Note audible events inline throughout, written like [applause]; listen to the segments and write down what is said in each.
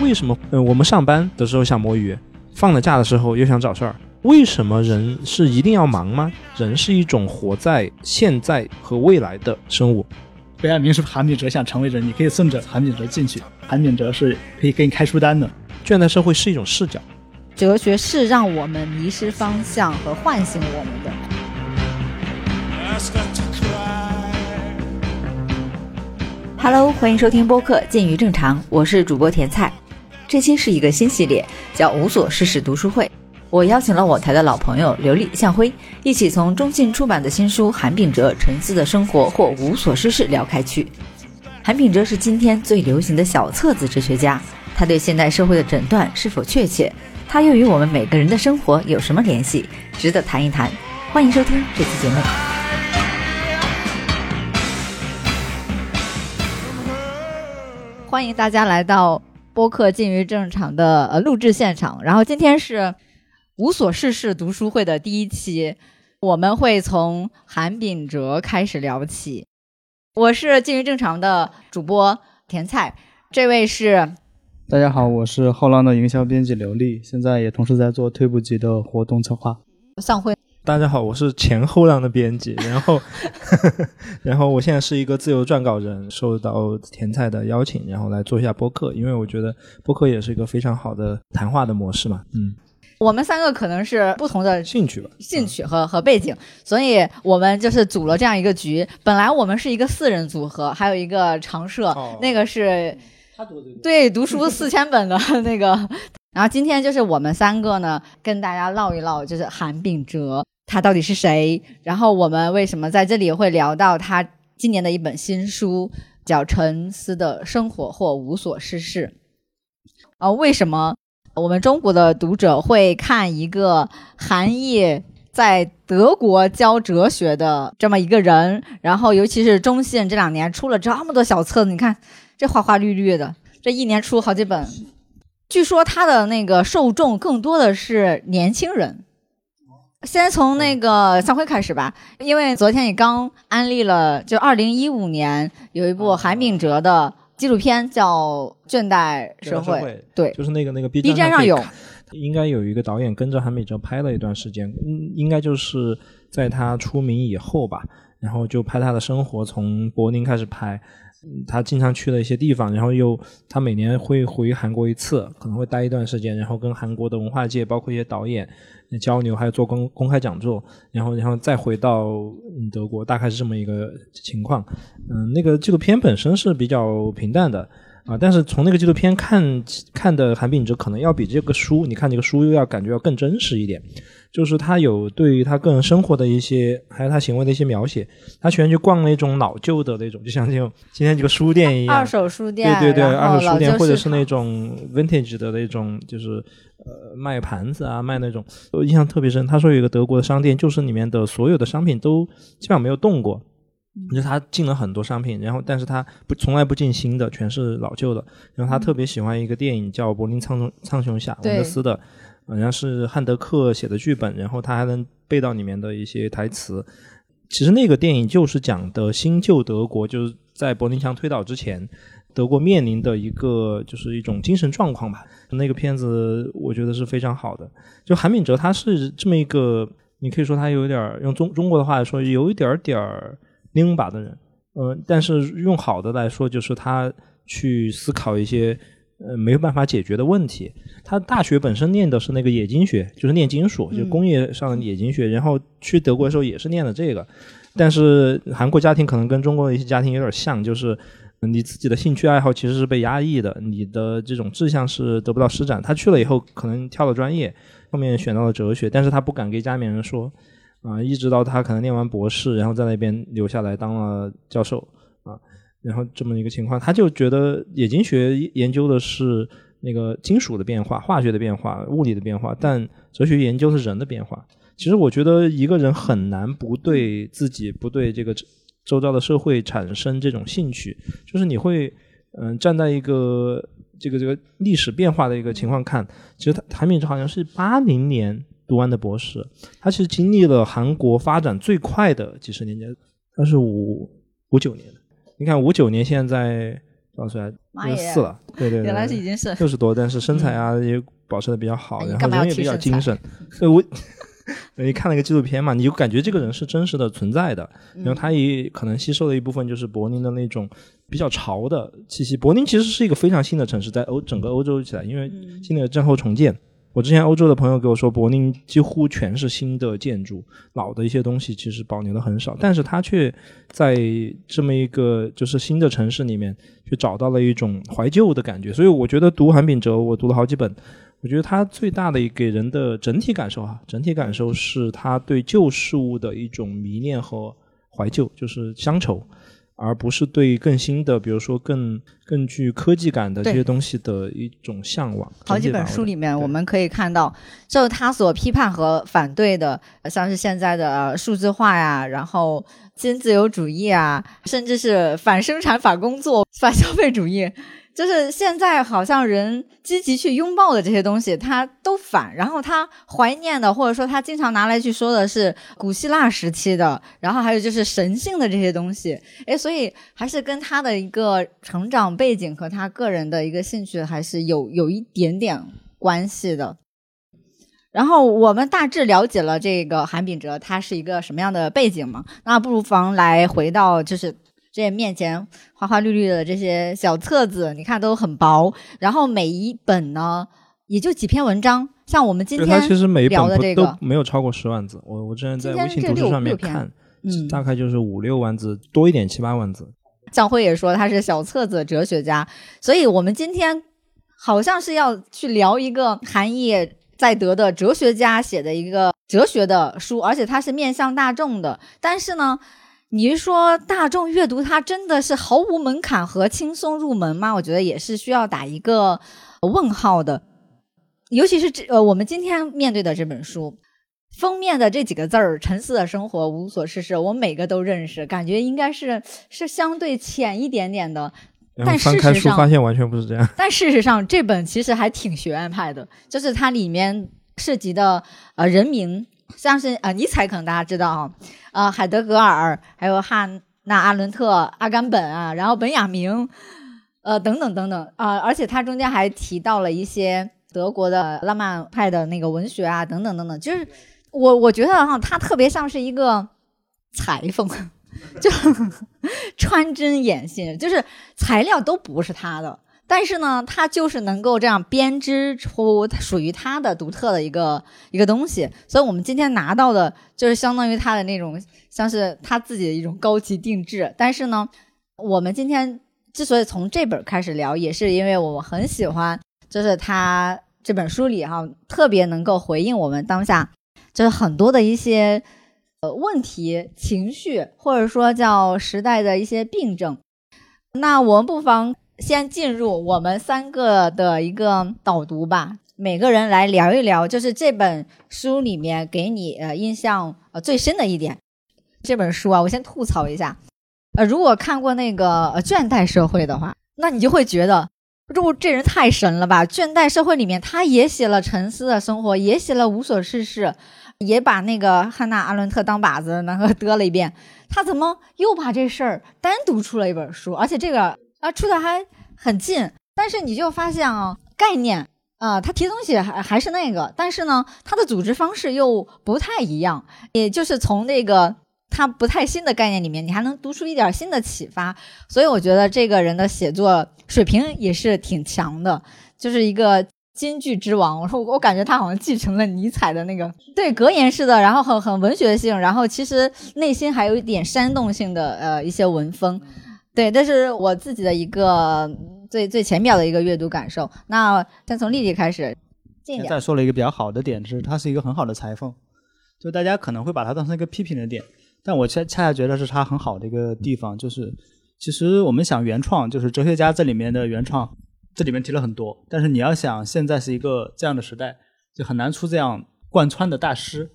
为什么？嗯，我们上班的时候想摸鱼，放了假的时候又想找事儿。为什么人是一定要忙吗？人是一种活在现在和未来的生物。北岸明是韩炳哲想成为人，你可以顺着韩炳哲进去。韩炳哲是可以给你开书单的。倦怠社会是一种视角，哲学是让我们迷失方向和唤醒我们的。Hello，欢迎收听播客《见于正常》，我是主播甜菜。这期是一个新系列，叫“无所事事读书会”。我邀请了我台的老朋友刘丽、向辉，一起从中信出版的新书《韩炳哲沉思的生活或无所事事》聊开去。韩炳哲是今天最流行的小册子哲学家，他对现代社会的诊断是否确切？他又与我们每个人的生活有什么联系？值得谈一谈。欢迎收听这期节目。欢迎大家来到播客近于正常的呃录制现场，然后今天是。无所事事读书会的第一期，我们会从韩炳哲开始聊起。我是近于正常的主播甜菜，这位是大家好，我是后浪的营销编辑刘丽，现在也同时在做退步级的活动策划。向辉，大家好，我是前后浪的编辑，[laughs] 然后 [laughs] 然后我现在是一个自由撰稿人，受到甜菜的邀请，然后来做一下播客，因为我觉得播客也是一个非常好的谈话的模式嘛，嗯。我们三个可能是不同的兴趣吧，兴趣和和背景，所以我们就是组了这样一个局。本来我们是一个四人组合，还有一个常设，那个是对读书四千本的 [laughs] 那个。然后今天就是我们三个呢，跟大家唠一唠，就是韩炳哲他到底是谁？然后我们为什么在这里会聊到他今年的一本新书，叫《沉思的生活或无所事事》啊？为什么？我们中国的读者会看一个韩裔在德国教哲学的这么一个人，然后尤其是中信这两年出了这么多小册子，你看这花花绿绿的，这一年出好几本。据说他的那个受众更多的是年轻人。先从那个向辉开始吧，因为昨天你刚安利了，就二零一五年有一部韩炳哲的。纪录片叫《倦怠社会》，对，就是那个那个 B 站上有，应该有一个导演跟着韩炳哲拍了一段时间，嗯，应该就是在他出名以后吧，然后就拍他的生活，从柏林开始拍，他经常去的一些地方，然后又他每年会回韩国一次，可能会待一段时间，然后跟韩国的文化界，包括一些导演。交流还有做公公开讲座，然后然后再回到德国，大概是这么一个情况。嗯，那个纪录片本身是比较平淡的啊，但是从那个纪录片看看的韩炳哲，可能要比这个书，你看这个书又要感觉要更真实一点。就是他有对于他个人生活的一些，还有他行为的一些描写。他喜欢去逛那种老旧的那种，就像这种今天这个书店一样，二手书店，对对对，二手书店或者是那种 vintage 的那种，就是呃卖盘子啊，卖那种。我印象特别深，他说有一个德国的商店，就是里面的所有的商品都基本上没有动过，就是他进了很多商品，然后但是他不从来不进新的，全是老旧的。然后他特别喜欢一个电影叫《柏林苍穹苍穹侠》，王德斯的。好像是汉德克写的剧本，然后他还能背到里面的一些台词。其实那个电影就是讲的新旧德国，就是在柏林墙推倒之前，德国面临的一个就是一种精神状况吧。那个片子我觉得是非常好的。就韩敏哲他是这么一个，你可以说他有点用中中国的话来说，有一点点拧巴的人。嗯，但是用好的来说，就是他去思考一些。呃，没有办法解决的问题。他大学本身念的是那个冶金学，就是炼金属，就工业上的冶金学。然后去德国的时候也是念的这个。但是韩国家庭可能跟中国的一些家庭有点像，就是你自己的兴趣爱好其实是被压抑的，你的这种志向是得不到施展。他去了以后，可能跳了专业，后面选到了哲学，但是他不敢跟家里面人说啊，一直到他可能念完博士，然后在那边留下来当了教授。然后这么一个情况，他就觉得冶金学研究的是那个金属的变化、化学的变化、物理的变化，但哲学研究是人的变化。其实我觉得一个人很难不对自己、不对这个周遭的社会产生这种兴趣，就是你会嗯站在一个这个这个历史变化的一个情况看。其实他韩敏哲好像是八零年读完的博士，他其实经历了韩国发展最快的几十年间，他是五五九年的。你看五九年现在多少岁啊？六十四了，对对对，原来是已经是六十多，但是身材啊也保持的比较好，然后人也比较精神。所以我 [laughs] 你看了个纪录片嘛，你就感觉这个人是真实的存在的。然后他也可能吸收了一部分就是柏林的那种比较潮的气息。柏林其实是一个非常新的城市，在欧整个欧洲起来，因为经历了战后重建。我之前欧洲的朋友跟我说，柏林几乎全是新的建筑，老的一些东西其实保留的很少。但是他却在这么一个就是新的城市里面，去找到了一种怀旧的感觉。所以我觉得读韩炳哲，我读了好几本，我觉得他最大的给人的整体感受啊，整体感受是他对旧事物的一种迷恋和怀旧，就是乡愁。而不是对更新的，比如说更更具科技感的这些东西的一种向往。好几本书里面，我们可以看到，就他所批判和反对的，像是现在的数字化呀，然后新自由主义啊，甚至是反生产、反工作、反消费主义。就是现在，好像人积极去拥抱的这些东西，他都反。然后他怀念的，或者说他经常拿来去说的是古希腊时期的，然后还有就是神性的这些东西。[laughs] 哎，所以还是跟他的一个成长背景和他个人的一个兴趣还是有有一点点关系的。然后我们大致了解了这个韩炳哲他是一个什么样的背景嘛？那不妨来回到就是。这面前花花绿绿的这些小册子，你看都很薄，然后每一本呢也就几篇文章。像我们今天其实每一本都没有超过十万字。我我之前在微信读书上面看，嗯，大概就是五六万字多一点，七八万字。向辉也说他是小册子哲学家，所以我们今天好像是要去聊一个韩义在德的哲学家写的一个哲学的书，而且它是面向大众的，但是呢。你是说大众阅读它真的是毫无门槛和轻松入门吗？我觉得也是需要打一个问号的。尤其是这呃，我们今天面对的这本书封面的这几个字儿“沉思的生活，无所事事”，我每个都认识，感觉应该是是相对浅一点点的。但事实上，发现完全不是这样。但事实上，这本其实还挺学院派的，就是它里面涉及的呃人名。像是啊，尼采可能大家知道啊，呃，海德格尔，还有汉娜阿伦特、阿甘本啊，然后本雅明，呃，等等等等啊，而且他中间还提到了一些德国的浪漫派的那个文学啊，等等等等，就是我我觉得哈，他特别像是一个裁缝，[laughs] 就 [laughs] 穿针引线，就是材料都不是他的。但是呢，他就是能够这样编织出属于他的独特的一个一个东西，所以我们今天拿到的就是相当于他的那种，像是他自己的一种高级定制。但是呢，我们今天之所以从这本开始聊，也是因为我很喜欢，就是他这本书里哈，特别能够回应我们当下就是很多的一些呃问题、情绪，或者说叫时代的一些病症。那我们不妨。先进入我们三个的一个导读吧，每个人来聊一聊，就是这本书里面给你呃印象呃最深的一点。这本书啊，我先吐槽一下，呃，如果看过那个《倦怠社会》的话，那你就会觉得，这这人太神了吧！《倦怠社会》里面他也写了沉思的生活，也写了无所事事，也把那个汉娜阿伦特当靶子然后嘚了一遍，他怎么又把这事儿单独出了一本书？而且这个。啊，出的还很近，但是你就发现啊，概念啊，他提东西还还是那个，但是呢，他的组织方式又不太一样，也就是从那个他不太新的概念里面，你还能读出一点新的启发，所以我觉得这个人的写作水平也是挺强的，就是一个金句之王。我说我感觉他好像继承了尼采的那个对格言式的，然后很很文学性，然后其实内心还有一点煽动性的呃一些文风。对，这是我自己的一个最最浅表的一个阅读感受。那先从丽丽开始，现在说了一个比较好的点，是它是一个很好的裁缝，就大家可能会把它当成一个批评的点，但我恰恰恰觉得是它很好的一个地方，就是其实我们想原创，就是哲学家这里面的原创，这里面提了很多，但是你要想现在是一个这样的时代，就很难出这样贯穿的大师，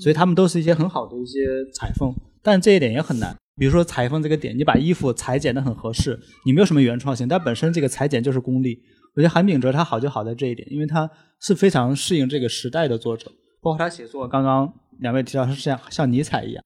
所以他们都是一些很好的一些裁缝，但这一点也很难。比如说裁缝这个点，你把衣服裁剪的很合适，你没有什么原创性，但本身这个裁剪就是功力。我觉得韩炳哲他好就好在这一点，因为他是非常适应这个时代的作者，包括他写作，刚刚两位提到是像像尼采一样，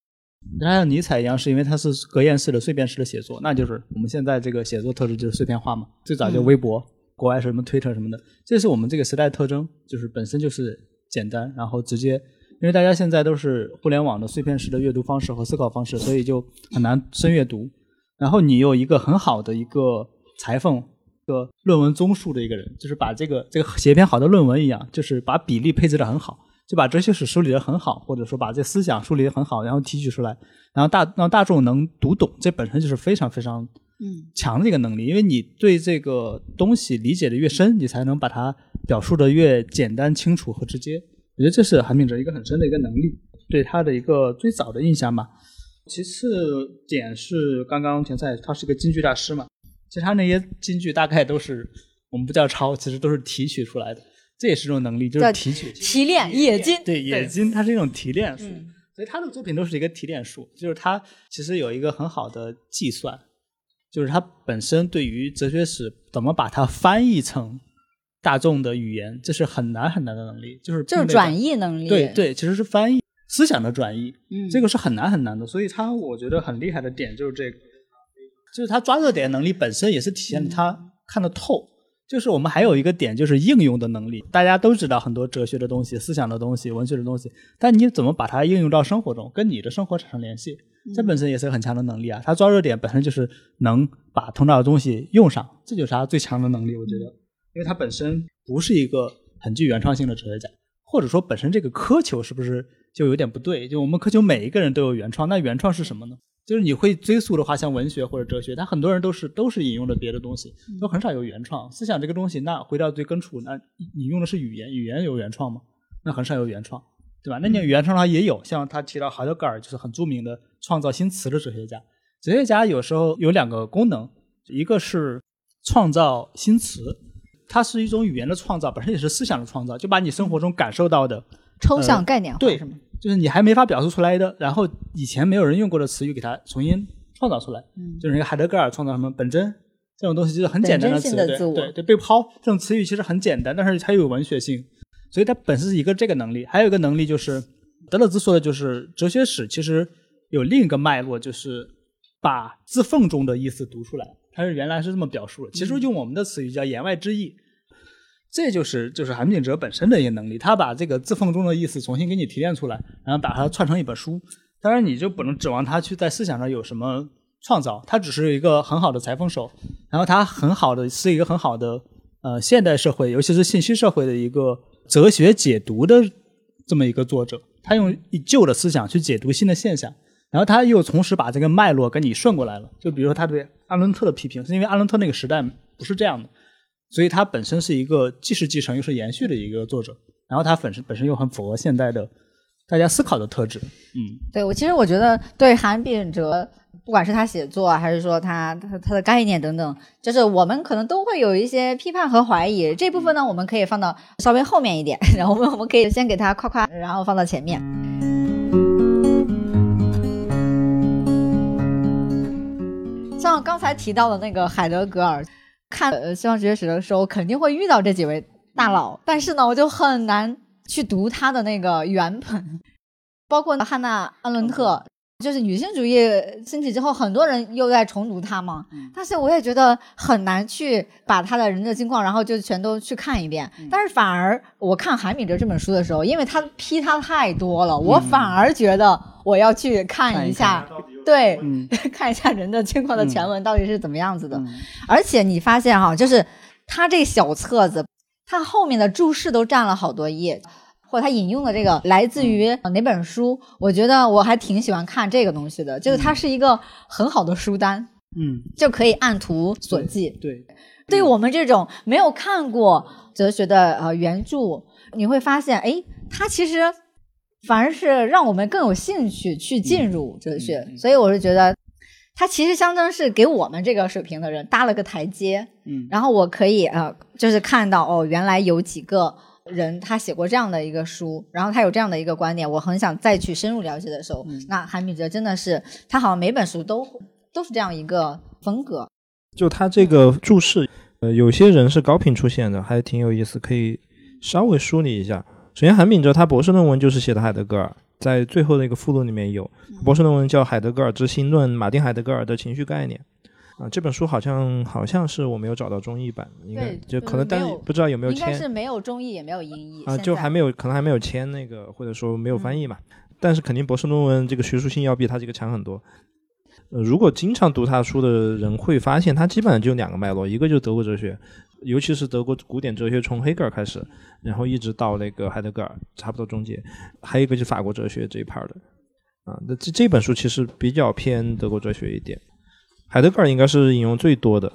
他像尼采一样，是因为他是格言式的碎片式的写作，那就是我们现在这个写作特质就是碎片化嘛。最早就微博，国外是什么推特什么的，这是我们这个时代特征，就是本身就是简单，然后直接。因为大家现在都是互联网的碎片式的阅读方式和思考方式，所以就很难深阅读。然后你有一个很好的一个裁缝，个论文综述的一个人，就是把这个这个写篇好的论文一样，就是把比例配置的很好，就把哲学史梳理的很好，或者说把这思想梳理的很好，然后提取出来，然后大让大众能读懂，这本身就是非常非常嗯强的一个能力。因为你对这个东西理解的越深，你才能把它表述的越简单、清楚和直接。我觉得这是韩炳哲一个很深的一个能力，对他的一个最早的印象吧。其次点是刚刚田赛他是个京剧大师嘛，其实他那些京剧大概都是我们不叫抄，其实都是提取出来的，这也是一种能力，就是提取、提炼、冶金。对，冶金它是一种提炼术，所以他的作品都是一个提炼术，就是他其实有一个很好的计算，就是他本身对于哲学史怎么把它翻译成。大众的语言，这是很难很难的能力，就是就是转译能力。对对，其实是翻译思想的转译，嗯，这个是很难很难的。所以他我觉得很厉害的点就是这个，就是他抓热点能力本身也是体现他看得透。就是我们还有一个点就是应用的能力，大家都知道很多哲学的东西、思想的东西、文学的东西，但你怎么把它应用到生活中，跟你的生活产生联系，这本身也是很强的能力啊。他抓热点本身就是能把头脑的东西用上，这就是他最强的能力，我觉得。因为它本身不是一个很具原创性的哲学家，或者说本身这个苛求是不是就有点不对？就我们苛求每一个人都有原创，那原创是什么呢？就是你会追溯的话，像文学或者哲学，他很多人都是都是引用的别的东西，都很少有原创。思想这个东西，那回到最根处，那你用的是语言，语言有原创吗？那很少有原创，对吧？那你原创的话也有，像他提到海德格尔就是很著名的创造新词的哲学家。哲学家有时候有两个功能，一个是创造新词。它是一种语言的创造，本身也是思想的创造，就把你生活中感受到的抽象概念化，对，就是你还没法表述出来的，然后以前没有人用过的词语，给它重新创造出来。嗯，就是那个海德格尔创造什么本真这种东西，就是很简单的词，对对对，被抛这种词语其实很简单，但是它又有文学性，所以它本身是一个这个能力。还有一个能力就是德勒兹说的，就是哲学史其实有另一个脉络，就是把字缝中的意思读出来。他是原来是这么表述的，其实用我们的词语叫言外之意。这就是就是韩炳哲本身的一个能力，他把这个字缝中的意思重新给你提炼出来，然后把它串成一本书。当然，你就不能指望他去在思想上有什么创造，他只是一个很好的裁缝手，然后他很好的是一个很好的呃现代社会，尤其是信息社会的一个哲学解读的这么一个作者。他用旧的思想去解读新的现象，然后他又同时把这个脉络给你顺过来了。就比如说他对阿伦特的批评，是因为阿伦特那个时代不是这样的。所以他本身是一个既是继承又是延续的一个作者，然后他本身本身又很符合现代的大家思考的特质。嗯，对我其实我觉得对韩炳哲，不管是他写作还是说他他他的概念等等，就是我们可能都会有一些批判和怀疑。这部分呢，我们可以放到稍微后面一点，[laughs] 然后我们我们可以先给他夸夸，然后放到前面。像刚才提到的那个海德格尔。看呃西方哲学史的时候，肯定会遇到这几位大佬，但是呢，我就很难去读他的那个原本，包括汉娜·安伦特，就是女性主义兴起之后，很多人又在重读它嘛。但是我也觉得很难去把他的人的经况，然后就全都去看一遍。但是反而我看韩敏哲这本书的时候，因为他批他太多了，我反而觉得我要去看一下。[laughs] 对，看一下人的经况的全文到底是怎么样子的，而且你发现哈，就是他这小册子，他后面的注释都占了好多页，或者他引用的这个来自于哪本书，我觉得我还挺喜欢看这个东西的，就是它是一个很好的书单，嗯，就可以按图索骥。对，对于我们这种没有看过哲学的呃原著，你会发现，哎，它其实。反而是让我们更有兴趣去进入哲学，所以我是觉得，它其实相当是给我们这个水平的人搭了个台阶。嗯，然后我可以呃，就是看到哦，原来有几个人他写过这样的一个书，然后他有这样的一个观点，我很想再去深入了解的时候，那韩炳哲真的是他好像每本书都都是这样一个风格。就他这个注释，呃，有些人是高频出现的，还挺有意思，可以稍微梳理一下。首先，韩炳哲他博士论文就是写的海德格尔，在最后的一个附录里面有博士论文叫《海德格尔之新论：马丁海德格尔的情绪概念》啊，这本书好像好像是我没有找到中译版，应该就可能但不知道有没有签，应该是没有中译也没有英译啊，就还没有可能还没有签那个或者说没有翻译嘛，但是肯定博士论文这个学术性要比他这个强很多。呃，如果经常读他书的人会发现，他基本上就两个脉络，一个就是德国哲学。尤其是德国古典哲学从黑格尔开始，然后一直到那个海德格尔，差不多终结。还有一个就是法国哲学这一 part 的，啊，那这这本书其实比较偏德国哲学一点。海德格尔应该是引用最多的。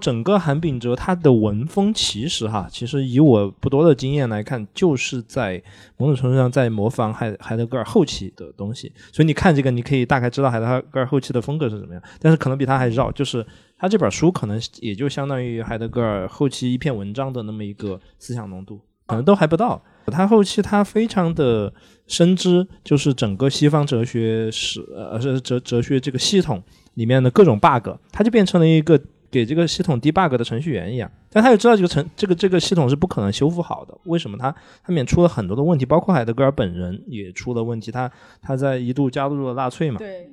整个韩炳哲他的文风其实哈，其实以我不多的经验来看，就是在某种程度上在模仿海海德格尔后期的东西。所以你看这个，你可以大概知道海德格尔后期的风格是怎么样，但是可能比他还绕，就是。他这本书可能也就相当于海德格尔后期一篇文章的那么一个思想浓度，可能都还不到。他后期他非常的深知，就是整个西方哲学史呃是哲哲学这个系统里面的各种 bug，他就变成了一个给这个系统 debug 的程序员一样。但他也知道这个程这个这个系统是不可能修复好的。为什么？他他里面出了很多的问题，包括海德格尔本人也出了问题。他他在一度加入了纳粹嘛？对，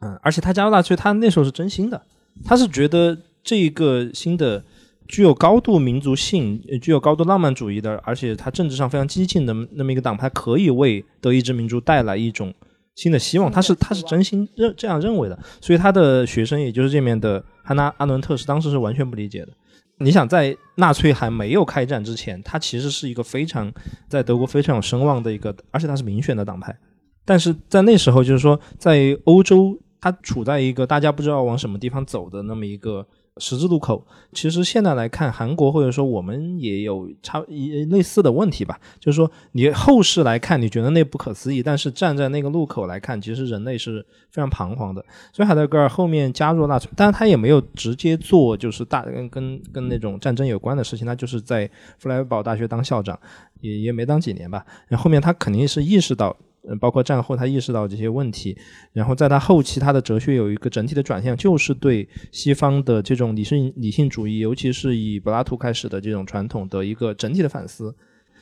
嗯，而且他加入纳粹，他那时候是真心的。他是觉得这个新的具有高度民族性、具有高度浪漫主义的，而且他政治上非常激进的那么一个党派，可以为德意志民族带来一种新的希望。他是他是真心认这样认为的，所以他的学生，也就是这面的汉娜阿伦特，是当时是完全不理解的。你想，在纳粹还没有开战之前，他其实是一个非常在德国非常有声望的一个，而且他是民选的党派。但是在那时候，就是说在欧洲。他处在一个大家不知道往什么地方走的那么一个十字路口。其实现在来看，韩国或者说我们也有差一类似的问题吧，就是说你后世来看，你觉得那不可思议，但是站在那个路口来看，其实人类是非常彷徨的。所以海德格尔后面加入纳粹，但是他也没有直接做就是大跟跟跟那种战争有关的事情，他就是在弗莱堡大学当校长，也也没当几年吧。然后后面他肯定是意识到。嗯，包括战后他意识到这些问题，然后在他后期他的哲学有一个整体的转向，就是对西方的这种理性理性主义，尤其是以柏拉图开始的这种传统的一个整体的反思。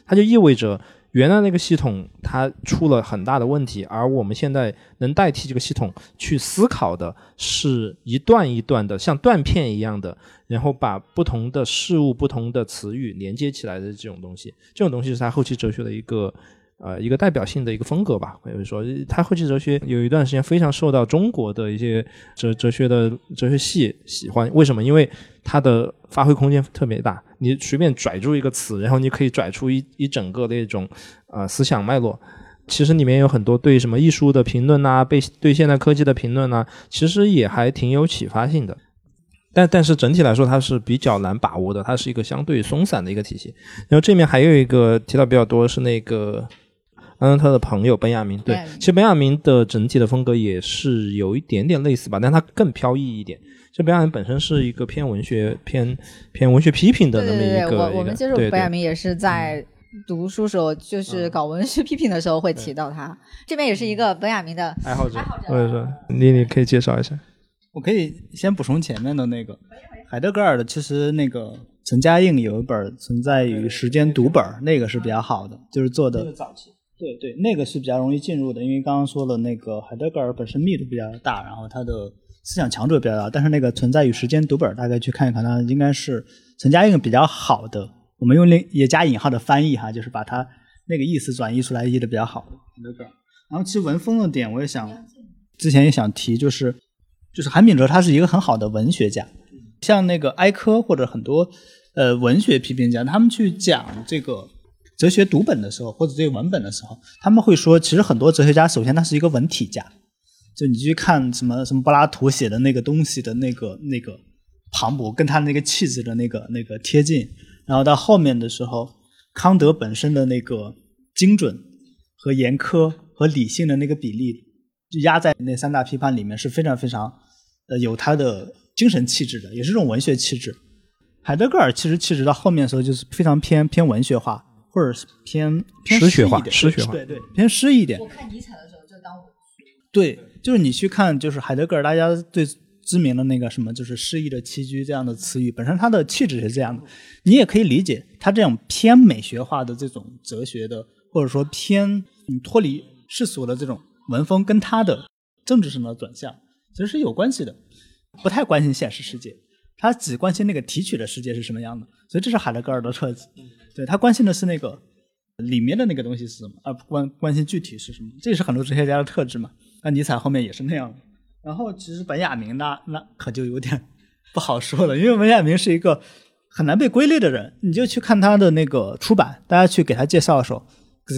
它就意味着原来那个系统它出了很大的问题，而我们现在能代替这个系统去思考的是一段一段的像断片一样的，然后把不同的事物、不同的词语连接起来的这种东西。这种东西是他后期哲学的一个。呃，一个代表性的一个风格吧，可以说，他后期哲学有一段时间非常受到中国的一些哲哲学的哲学系喜欢。为什么？因为它的发挥空间特别大，你随便拽住一个词，然后你可以拽出一一整个那种呃思想脉络。其实里面有很多对什么艺术的评论呐，被对现代科技的评论呐，其实也还挺有启发性的。但但是整体来说，它是比较难把握的，它是一个相对松散的一个体系。然后这面还有一个提到比较多是那个。嗯，他的朋友本雅明，对，其实本雅明的整体的风格也是有一点点类似吧，但他更飘逸一点。这本雅明本身是一个偏文学、偏偏文学批评的那么一个。我我们接触本雅明也是在读书时候，就是搞文学批评的时候会提到他。这边也是一个本雅明的爱好者。或者说，你你可以介绍一下。我可以先补充前面的那个海德格尔的，其实那个陈嘉映有一本《存在于时间》读本，那个是比较好的，就是做的。早期。对对，那个是比较容易进入的，因为刚刚说了，那个海德格尔本身密度比较大，然后他的思想强度也比较大。但是那个存在与时间读本，大概去看一看，它应该是陈嘉映比较好的，我们用那也加引号的翻译哈，就是把它那个意思转译出来，译的比较好的海德格尔。然后其实文风的点，我也想之前也想提，就是就是韩炳哲他是一个很好的文学家，像那个埃科或者很多呃文学批评家，他们去讲这个。哲学读本的时候，或者这个文本的时候，他们会说，其实很多哲学家，首先他是一个文体家，就你去看什么什么柏拉图写的那个东西的那个那个磅礴，跟他那个气质的那个那个贴近，然后到后面的时候，康德本身的那个精准和严苛和理性的那个比例，就压在那三大批判里面是非常非常呃有他的精神气质的，也是这种文学气质。海德格尔其实气质到后面的时候就是非常偏偏文学化。或者是偏偏诗一点，诗学化，对对，偏诗一点。我看尼采的时候就当我对，就是你去看，就是海德格尔，大家最知名的那个什么，就是诗意的栖居这样的词语，本身它的气质是这样的。你也可以理解它这种偏美学化的这种哲学的，或者说偏脱离世俗的这种文风跟他的政治上的转向其实是有关系的，不太关心现实世界，他只关心那个提取的世界是什么样的，所以这是海德格尔的特质，对他关心的是那个里面的那个东西是什么，而不关关心具体是什么，这也是很多哲学家的特质嘛。那尼采后面也是那样的。然后其实本雅明那那可就有点不好说了，因为本雅明是一个很难被归类的人，你就去看他的那个出版，大家去给他介绍的时候。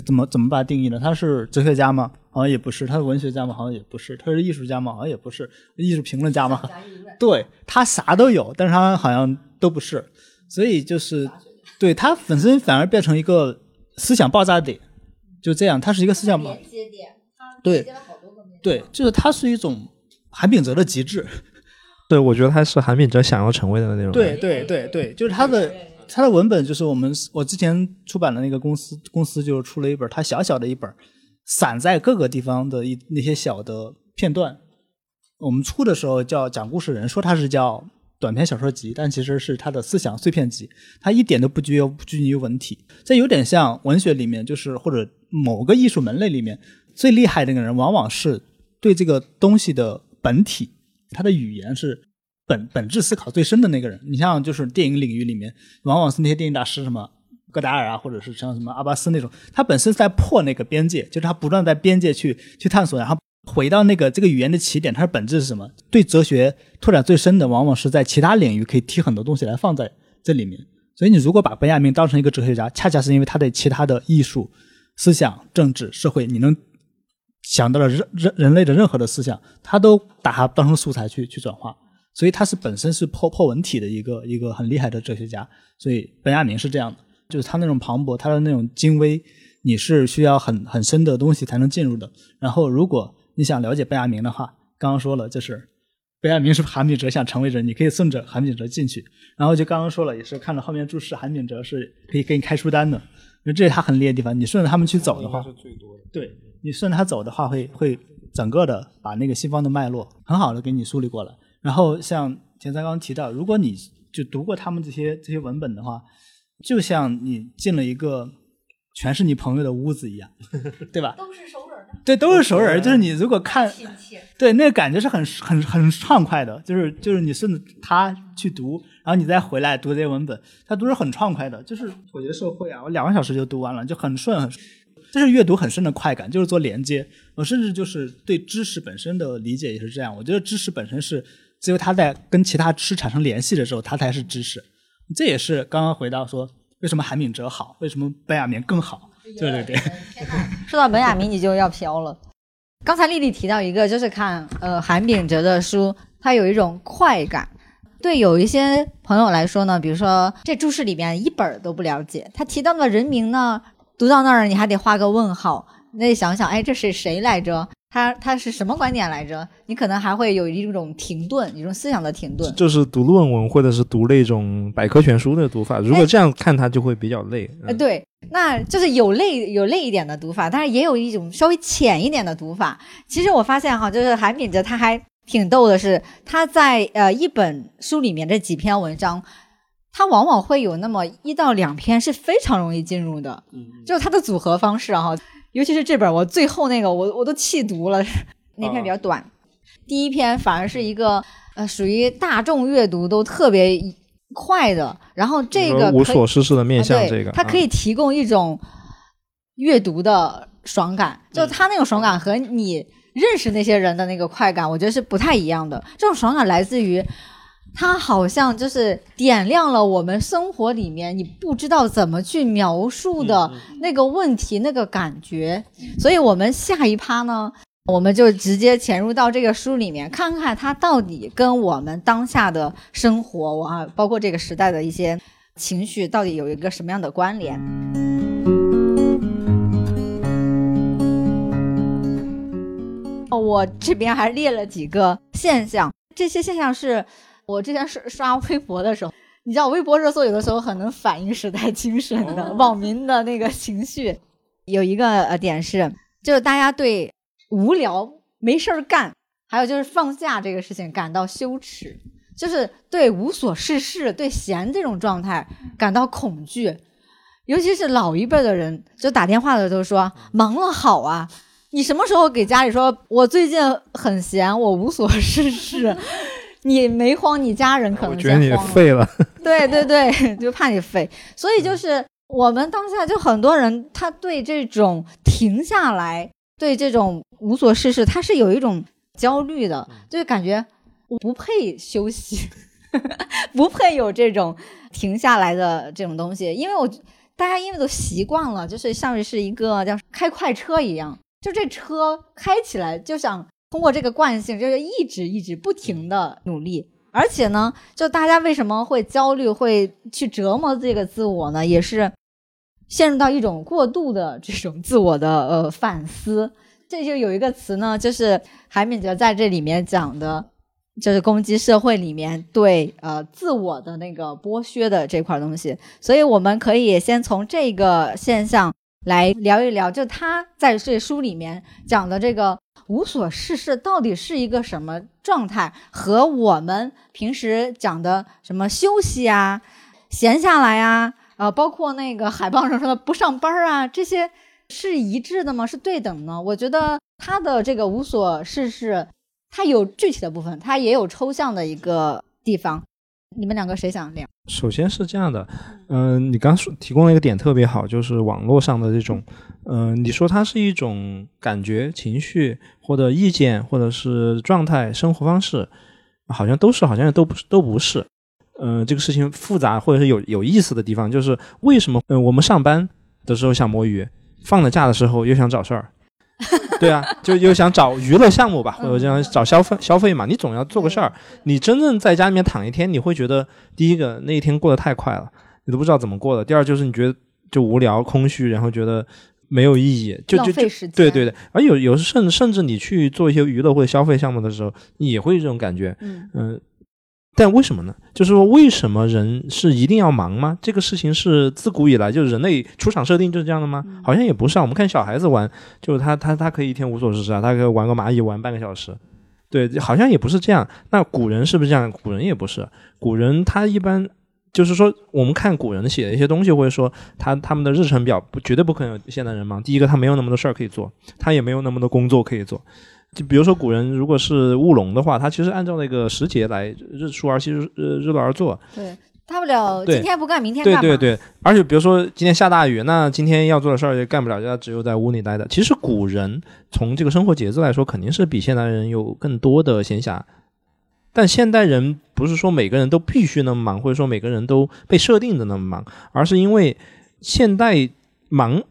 怎么怎么把它定义呢？他是哲学家吗？好像也不是。他是文学家吗？好像也不是。他是艺术家吗？好像也不是。艺术评论家吗？对他啥都有，但是他好像都不是。所以就是，对它本身反而变成一个思想爆炸点，就这样，它是一个思想连接点。对，对，就是它是一种韩炳哲的极致。[laughs] 对，我觉得他是韩炳哲想要成为的那种。对对对对，就是他的。他的文本就是我们我之前出版的那个公司公司就出了一本，他小小的一本，散在各个地方的一那些小的片段。我们出的时候叫讲故事人，说他是叫短篇小说集，但其实是他的思想碎片集。他一点都不拘于拘泥于文体，这有点像文学里面，就是或者某个艺术门类里面最厉害的那个人，往往是对这个东西的本体，他的语言是。本本质思考最深的那个人，你像就是电影领域里面，往往是那些电影大师，什么戈达尔啊，或者是像什么阿巴斯那种，他本身在破那个边界，就是他不断在边界去去探索，然后回到那个这个语言的起点，它的本质是什么？对哲学拓展最深的，往往是在其他领域可以提很多东西来放在这里面。所以你如果把本雅明当成一个哲学家，恰恰是因为他对其他的艺术、思想、政治、社会，你能想到了人人人类的任何的思想，他都把它当成素材去去转化。所以他是本身是破破文体的一个一个很厉害的哲学家，所以本雅明是这样的，就是他那种磅礴，他的那种精微，你是需要很很深的东西才能进入的。然后如果你想了解贝亚明的话，刚刚说了，就是贝亚明是韩炳哲想成为人，你可以顺着韩炳哲进去。然后就刚刚说了，也是看到后面注释，韩炳哲是可以给你开书单的，因为这是他很厉害的地方。你顺着他们去走的话，是最多的。对你顺着他走的话，会会整个的把那个西方的脉络很好的给你梳理过来。然后像田三刚提到，如果你就读过他们这些这些文本的话，就像你进了一个全是你朋友的屋子一样，对吧？都是熟人。对，都是熟人。就是你如果看，对，那个感觉是很很很畅快的。就是就是你顺着他去读，然后你再回来读这些文本，他读是很畅快的。就是我觉得社会啊，我两个小时就读完了，就很顺，很这是阅读很深的快感，就是做连接。我甚至就是对知识本身的理解也是这样。我觉得知识本身是。只有他在跟其他知识产生联系的时候，他才是知识。这也是刚刚回到说，为什么韩敏哲好，为什么白亚明更好？对对对。[laughs] 说到本雅明，你就要飘了。刚才丽丽提到一个，就是看呃韩炳哲的书，他有一种快感。对有一些朋友来说呢，比如说这注释里面一本都不了解，他提到的人名呢，读到那儿你还得画个问号，你得想想，哎，这是谁来着？他他是什么观点来着？你可能还会有一种停顿，一种思想的停顿。就是读论文或者是读那种百科全书的读法。如果这样看，它就会比较累。呃，对，那就是有累有累一点的读法，但是也有一种稍微浅一点的读法。其实我发现哈，就是韩敏哲他还挺逗的，是他在呃一本书里面这几篇文章，他往往会有那么一到两篇是非常容易进入的，就是他的组合方式哈。尤其是这本，我最后那个，我我都弃读了。那篇比较短，第一篇反而是一个呃，属于大众阅读都特别快的。然后这个无所事事的面向，这个它可以提供一种阅读的爽感，就它那种爽感和你认识那些人的那个快感，我觉得是不太一样的。这种爽感来自于。它好像就是点亮了我们生活里面你不知道怎么去描述的那个问题、那个感觉，所以我们下一趴呢，我们就直接潜入到这个书里面，看看它到底跟我们当下的生活啊，包括这个时代的一些情绪，到底有一个什么样的关联。我这边还列了几个现象，这些现象是。我之前刷刷微博的时候，你知道微博热搜有的时候很能反映时代精神的网民的那个情绪。有一个呃点是，就是大家对无聊没事儿干，还有就是放假这个事情感到羞耻，就是对无所事事、对闲这种状态感到恐惧。尤其是老一辈的人，就打电话的都说忙了好啊，你什么时候给家里说，我最近很闲，我无所事事？你没慌，你家人可能我觉得你废了。[laughs] 对对对，就怕你废。所以就是我们当下就很多人，他对这种停下来，对这种无所事事，他是有一种焦虑的，就感觉我不配休息，[laughs] 不配有这种停下来的这种东西，因为我大家因为都习惯了，就是像是一个叫开快车一样。就这车开起来，就想通过这个惯性，就是一直一直不停的努力。而且呢，就大家为什么会焦虑，会去折磨这个自我呢？也是陷入到一种过度的这种自我的呃反思。这就有一个词呢，就是海敏哲在这里面讲的，就是攻击社会里面对呃自我的那个剥削的这块东西。所以我们可以先从这个现象。来聊一聊，就他在这书里面讲的这个无所事事到底是一个什么状态，和我们平时讲的什么休息啊、闲下来啊，呃，包括那个海报上说的不上班啊，这些是一致的吗？是对等呢？我觉得他的这个无所事事，它有具体的部分，它也有抽象的一个地方。你们两个谁想聊？首先是这样的，嗯，你刚说提供了一个点特别好，就是网络上的这种，嗯，你说它是一种感觉、情绪或者意见，或者是状态、生活方式，好像都是，好像都不是，都不是。嗯，这个事情复杂或者是有有意思的地方，就是为什么，嗯，我们上班的时候想摸鱼，放了假的时候又想找事儿。[laughs] 对啊，就又想找娱乐项目吧，或者这样找消费消费嘛。你总要做个事儿。你真正在家里面躺一天，你会觉得第一个那一天过得太快了，你都不知道怎么过的。第二就是你觉得就无聊、空虚，然后觉得没有意义，就就就对对对。而有有时甚至甚至你去做一些娱乐或者消费项目的时候，你也会这种感觉。嗯嗯。但为什么呢？就是说，为什么人是一定要忙吗？这个事情是自古以来就是人类出厂设定就是这样的吗？好像也不是啊。我们看小孩子玩，就是他他他可以一天无所事事啊，他可以玩个蚂蚁玩半个小时，对，好像也不是这样。那古人是不是这样？古人也不是。古人他一般就是说，我们看古人写的一些东西，或者说他他们的日程表，不绝对不可能有现代人忙。第一个，他没有那么多事儿可以做，他也没有那么多工作可以做。就比如说古人如果是务农的话，他其实按照那个时节来日出而息，日日落而作。对，大不了今天不干，明天干。对对对，而且比如说今天下大雨，那今天要做的事儿也干不了，就只有在屋里待着。其实古人从这个生活节奏来说，肯定是比现代人有更多的闲暇。但现代人不是说每个人都必须那么忙，或者说每个人都被设定的那么忙，而是因为现代忙，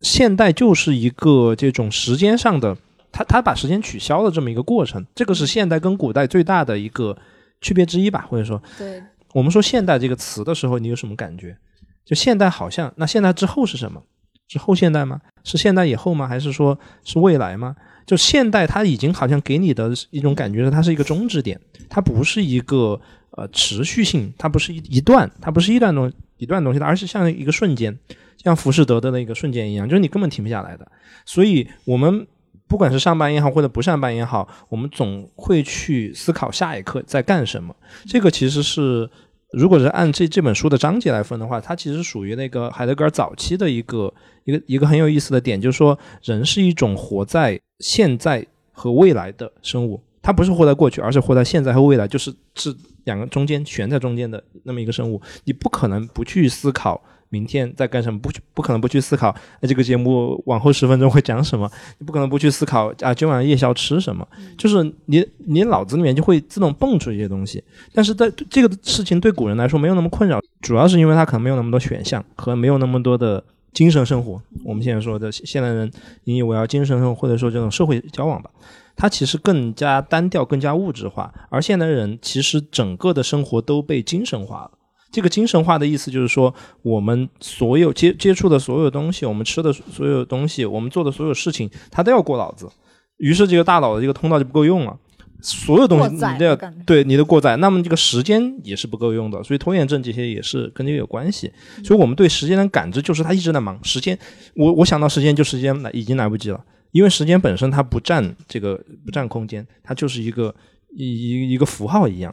现代就是一个这种时间上的。他他把时间取消了这么一个过程，这个是现代跟古代最大的一个区别之一吧，或者说，对，我们说现代这个词的时候，你有什么感觉？就现代好像，那现代之后是什么？是后现代吗？是现代以后吗？还是说是未来吗？就现代，它已经好像给你的一种感觉是它是一个终止点，它不是一个呃持续性，它不是一一段，它不是一段东一段东西，而是像一个瞬间，像浮士德的那个瞬间一样，就是你根本停不下来的。所以我们。不管是上班也好，或者不上班也好，我们总会去思考下一刻在干什么。这个其实是，如果是按这这本书的章节来分的话，它其实属于那个海德格尔早期的一个一个一个很有意思的点，就是说人是一种活在现在和未来的生物，它不是活在过去，而是活在现在和未来，就是是两个中间悬在中间的那么一个生物。你不可能不去思考。明天在干什么？不去，不可能不去思考。那这个节目往后十分钟会讲什么？你不可能不去思考啊！今晚夜宵吃什么？就是你，你脑子里面就会自动蹦出一些东西。但是在这个事情对古人来说没有那么困扰，主要是因为他可能没有那么多选项和没有那么多的精神生活。我们现在说的现代人引以为傲精神生活，或者说这种社会交往吧，它其实更加单调、更加物质化。而现代人其实整个的生活都被精神化了。这个精神化的意思就是说，我们所有接接触的所有东西，我们吃的所有东西，我们做的所有事情，它都要过脑子。于是，这个大脑的这个通道就不够用了，所有东西你都要对你的过载，那么这个时间也是不够用的。所以，拖延症这些也是跟这个有关系。所以我们对时间的感知就是它一直在忙时间。我我想到时间就时间来已经来不及了，因为时间本身它不占这个不占空间，它就是一个一一一个符号一样。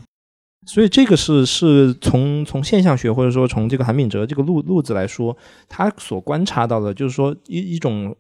所以这个是是从从现象学或者说从这个韩敏哲这个路路子来说，他所观察到的，就是说一一种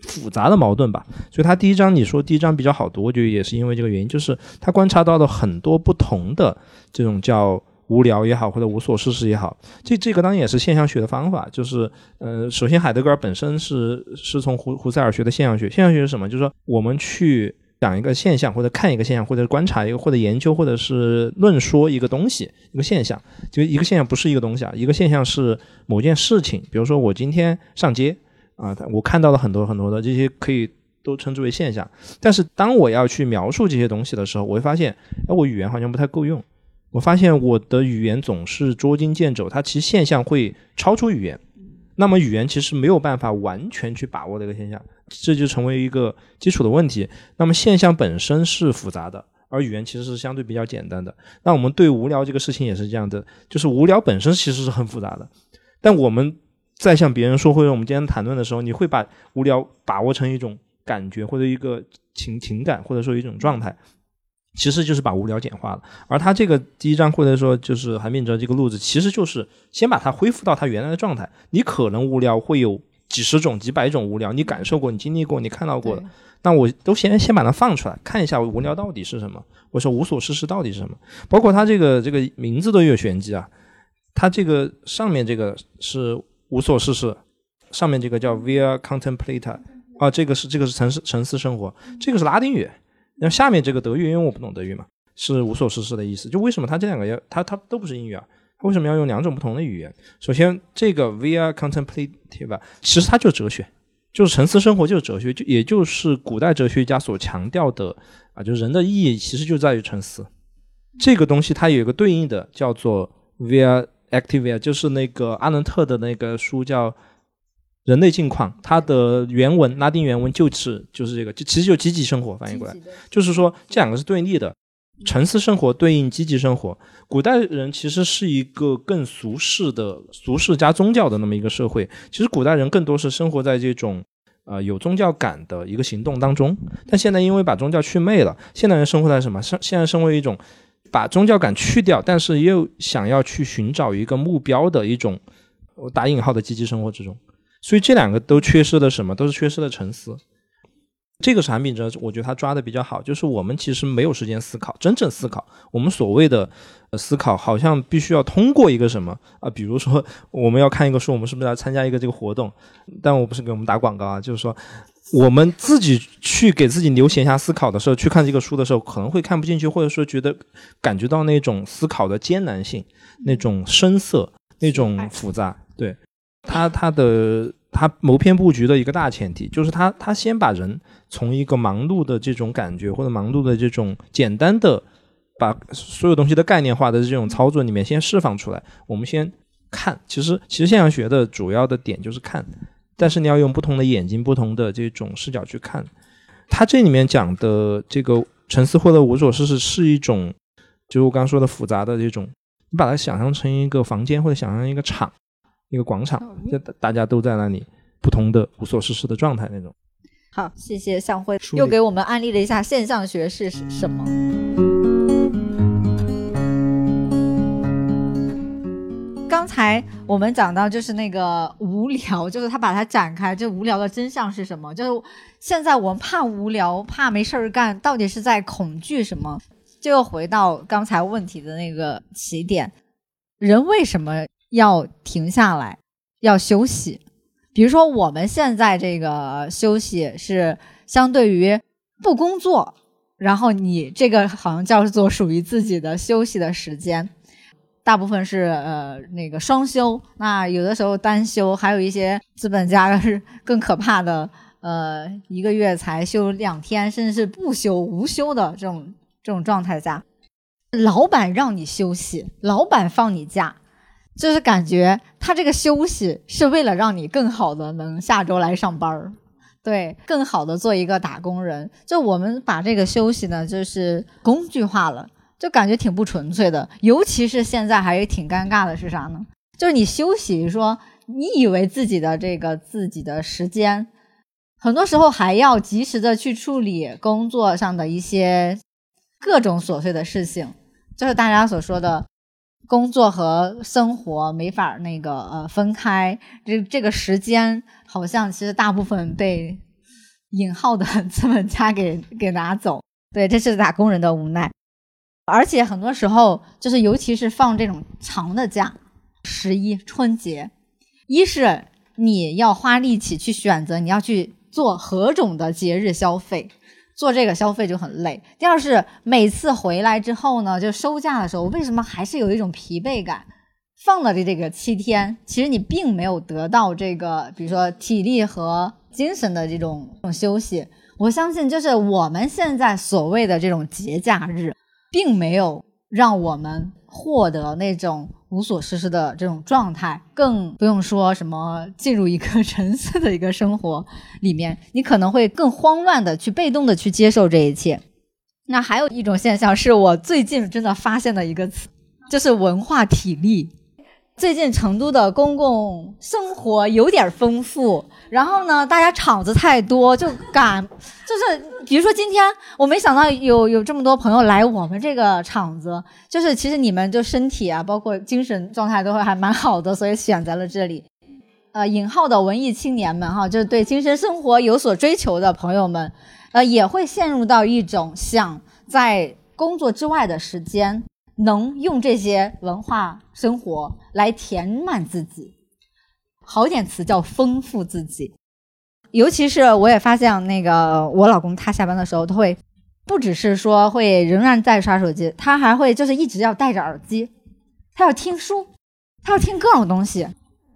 复杂的矛盾吧。所以他第一章你说第一章比较好读，我觉得也是因为这个原因，就是他观察到了很多不同的这种叫。无聊也好，或者无所事事也好，这这个当然也是现象学的方法。就是，呃，首先海德格尔本身是是从胡胡塞尔学的现象学。现象学是什么？就是说，我们去讲一个现象，或者看一个现象，或者观察一个，或者研究，或者是论说一个东西，一个现象。就一个现象不是一个东西啊，一个现象是某件事情。比如说，我今天上街啊，我看到了很多很多的这些，可以都称之为现象。但是，当我要去描述这些东西的时候，我会发现，哎，我语言好像不太够用。我发现我的语言总是捉襟见肘，它其实现象会超出语言，那么语言其实没有办法完全去把握这个现象，这就成为一个基础的问题。那么现象本身是复杂的，而语言其实是相对比较简单的。那我们对无聊这个事情也是这样的，就是无聊本身其实是很复杂的，但我们在向别人说或者我们今天谈论的时候，你会把无聊把握成一种感觉或者一个情情感或者说一种状态。其实就是把无聊简化了，而他这个第一章或者说就是韩炳哲这个路子，其实就是先把它恢复到它原来的状态。你可能无聊会有几十种、几百种无聊，你感受过、你经历过、你看到过的，那我都先先把它放出来，看一下无聊到底是什么，我说无所事事到底是什么。包括他这个这个名字都有玄机啊，他这个上面这个是无所事事，上面这个叫 via Contemplata 啊，这个是这个是沉思沉思生活，这个是拉丁语。那下面这个德语，因为我不懂德语嘛，是无所事事的意思。就为什么它这两个要它它都不是英语啊？它为什么要用两种不同的语言？首先，这个 via contemplative，其实它就是哲学，就是沉思生活就是哲学，就也就是古代哲学家所强调的啊，就人的意义其实就在于沉思。这个东西它有一个对应的叫做 via active，就是那个阿伦特的那个书叫。人类境况，它的原文拉丁原文就是就是这个，就其实就积极生活翻译过来，就是说这两个是对立的，沉思生活对应积极生活。古代人其实是一个更俗世的俗世加宗教的那么一个社会，其实古代人更多是生活在这种呃有宗教感的一个行动当中。但现在因为把宗教去魅了，现代人生活在什么？现现在生活一种把宗教感去掉，但是又想要去寻找一个目标的一种打引号的积极生活之中。所以这两个都缺失了什么？都是缺失了沉思。这个产品者，我觉得他抓的比较好，就是我们其实没有时间思考，真正思考。我们所谓的思考，好像必须要通过一个什么啊？比如说，我们要看一个书，我们是不是要参加一个这个活动？但我不是给我们打广告啊，就是说，我们自己去给自己留闲暇思考的时候，去看这个书的时候，可能会看不进去，或者说觉得感觉到那种思考的艰难性、那种深涩、那种复杂，对。他他的他谋篇布局的一个大前提，就是他他先把人从一个忙碌的这种感觉或者忙碌的这种简单的把所有东西的概念化的这种操作里面先释放出来。我们先看，其实其实现象学的主要的点就是看，但是你要用不同的眼睛、不同的这种视角去看。他这里面讲的这个沉思或者无所事事是一种，就我刚刚说的复杂的这种，你把它想象成一个房间或者想象一个场。一个广场，就大家都在那里，不同的无所事事的状态那种。好，谢谢向辉，又给我们安利了一下现象学是什么。刚才我们讲到就是那个无聊，[laughs] 就是他把它展开，就无聊的真相是什么？就是现在我们怕无聊，怕没事儿干，到底是在恐惧什么？就又回到刚才问题的那个起点，人为什么？要停下来，要休息。比如说，我们现在这个休息是相对于不工作，然后你这个好像叫做属于自己的休息的时间。大部分是呃那个双休，那有的时候单休，还有一些资本家 [laughs] 是更可怕的，呃一个月才休两天，甚至是不休无休的这种这种状态下，老板让你休息，老板放你假。就是感觉他这个休息是为了让你更好的能下周来上班儿，对，更好的做一个打工人。就我们把这个休息呢，就是工具化了，就感觉挺不纯粹的。尤其是现在还是挺尴尬的，是啥呢？就是你休息，说你以为自己的这个自己的时间，很多时候还要及时的去处理工作上的一些各种琐碎的事情，就是大家所说的。工作和生活没法那个呃分开，这这个时间好像其实大部分被引号的 [laughs] 资本家给给拿走。对，这是打工人的无奈。而且很多时候，就是尤其是放这种长的假，十一春节，一是你要花力气去选择你要去做何种的节日消费，做这个消费就很累。第二是每次回来之后呢，就收假的时候，为什么还是有一种疲惫感？放了的这个七天，其实你并没有得到这个，比如说体力和精神的这种这种休息。我相信，就是我们现在所谓的这种节假日，并没有让我们获得那种无所事事的这种状态，更不用说什么进入一个 [laughs] 沉思的一个生活里面，你可能会更慌乱的去被动的去接受这一切。那还有一种现象，是我最近真的发现的一个词，就是文化体力。最近成都的公共生活有点丰富，然后呢，大家场子太多，就赶，[laughs] 就是比如说今天，我没想到有有这么多朋友来我们这个场子，就是其实你们就身体啊，包括精神状态都会还蛮好的，所以选择了这里。呃，引号的文艺青年们哈，就是对精神生活有所追求的朋友们，呃，也会陷入到一种想在工作之外的时间。能用这些文化生活来填满自己，好点词叫丰富自己。尤其是我也发现，那个我老公他下班的时候，他会不只是说会仍然在刷手机，他还会就是一直要戴着耳机，他要听书，他要听各种东西，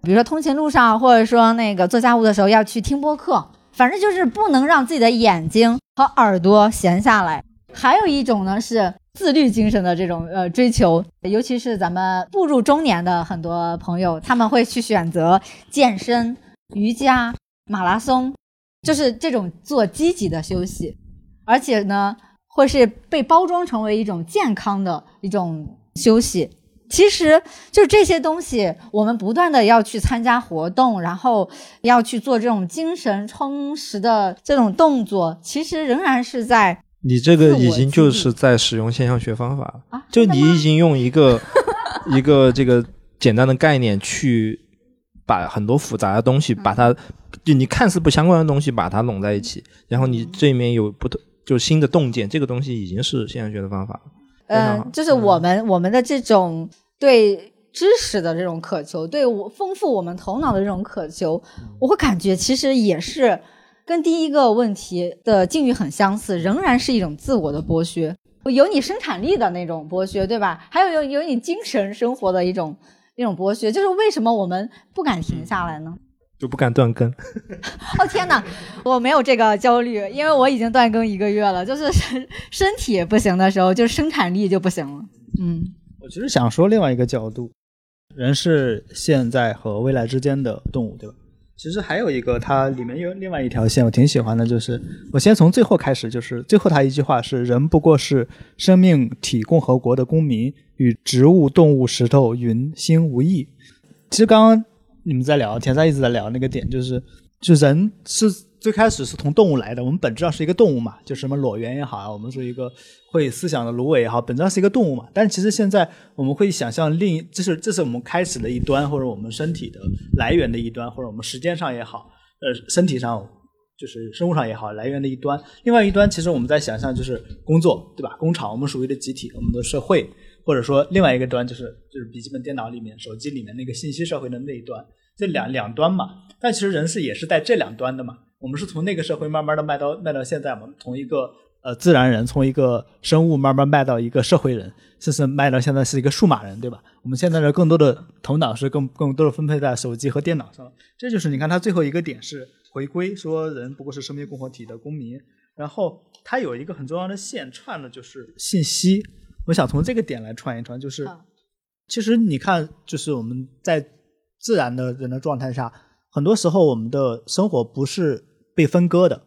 比如说通勤路上，或者说那个做家务的时候要去听播客，反正就是不能让自己的眼睛和耳朵闲下来。还有一种呢是。自律精神的这种呃追求，尤其是咱们步入中年的很多朋友，他们会去选择健身、瑜伽、马拉松，就是这种做积极的休息，而且呢，会是被包装成为一种健康的一种休息。其实，就是这些东西，我们不断的要去参加活动，然后要去做这种精神充实的这种动作，其实仍然是在。你这个已经就是在使用现象学方法了，就你已经用一个 [laughs] 一个这个简单的概念去把很多复杂的东西，把它就你看似不相关的东西把它拢在一起，然后你这里面有不同就新的洞见，这个东西已经是现象学的方法了。嗯，就是我们我们的这种对知识的这种渴求，对我丰富我们头脑的这种渴求，我会感觉其实也是。跟第一个问题的境遇很相似，仍然是一种自我的剥削，有你生产力的那种剥削，对吧？还有有有你精神生活的一种一种剥削，就是为什么我们不敢停下来呢？就不敢断更。[laughs] 哦天哪，我没有这个焦虑，因为我已经断更一个月了。就是身身体不行的时候，就生产力就不行了。嗯，我其实想说另外一个角度，人是现在和未来之间的动物，对吧？其实还有一个，它里面有另外一条线，我挺喜欢的，就是我先从最后开始，就是最后他一句话是：人不过是生命体共和国的公民，与植物、动物、石头、云、星无异。其实刚刚你们在聊，田三一直在聊那个点，就是就人是。最开始是从动物来的，我们本质上是一个动物嘛，就什么裸猿也好啊，我们说一个会思想的芦苇也好，本质上是一个动物嘛。但其实现在我们会想象另，这是这是我们开始的一端，或者我们身体的来源的一端，或者我们时间上也好，呃，身体上就是生物上也好，来源的一端。另外一端，其实我们在想象就是工作，对吧？工厂，我们属于的集体，我们的社会，或者说另外一个端就是就是笔记本电脑里面、手机里面那个信息社会的那一端，这两两端嘛。但其实人是也是在这两端的嘛。我们是从那个社会慢慢的卖到卖到现在嘛，从一个呃自然人，从一个生物慢慢卖到一个社会人，甚至卖到现在是一个数码人，对吧？我们现在的更多的头脑是更更多的分配在手机和电脑上，这就是你看它最后一个点是回归，说人不过是生命共同体的公民，然后它有一个很重要的线串的就是信息，我想从这个点来串一串，就是其实你看，就是我们在自然的人的状态下，很多时候我们的生活不是。被分割的，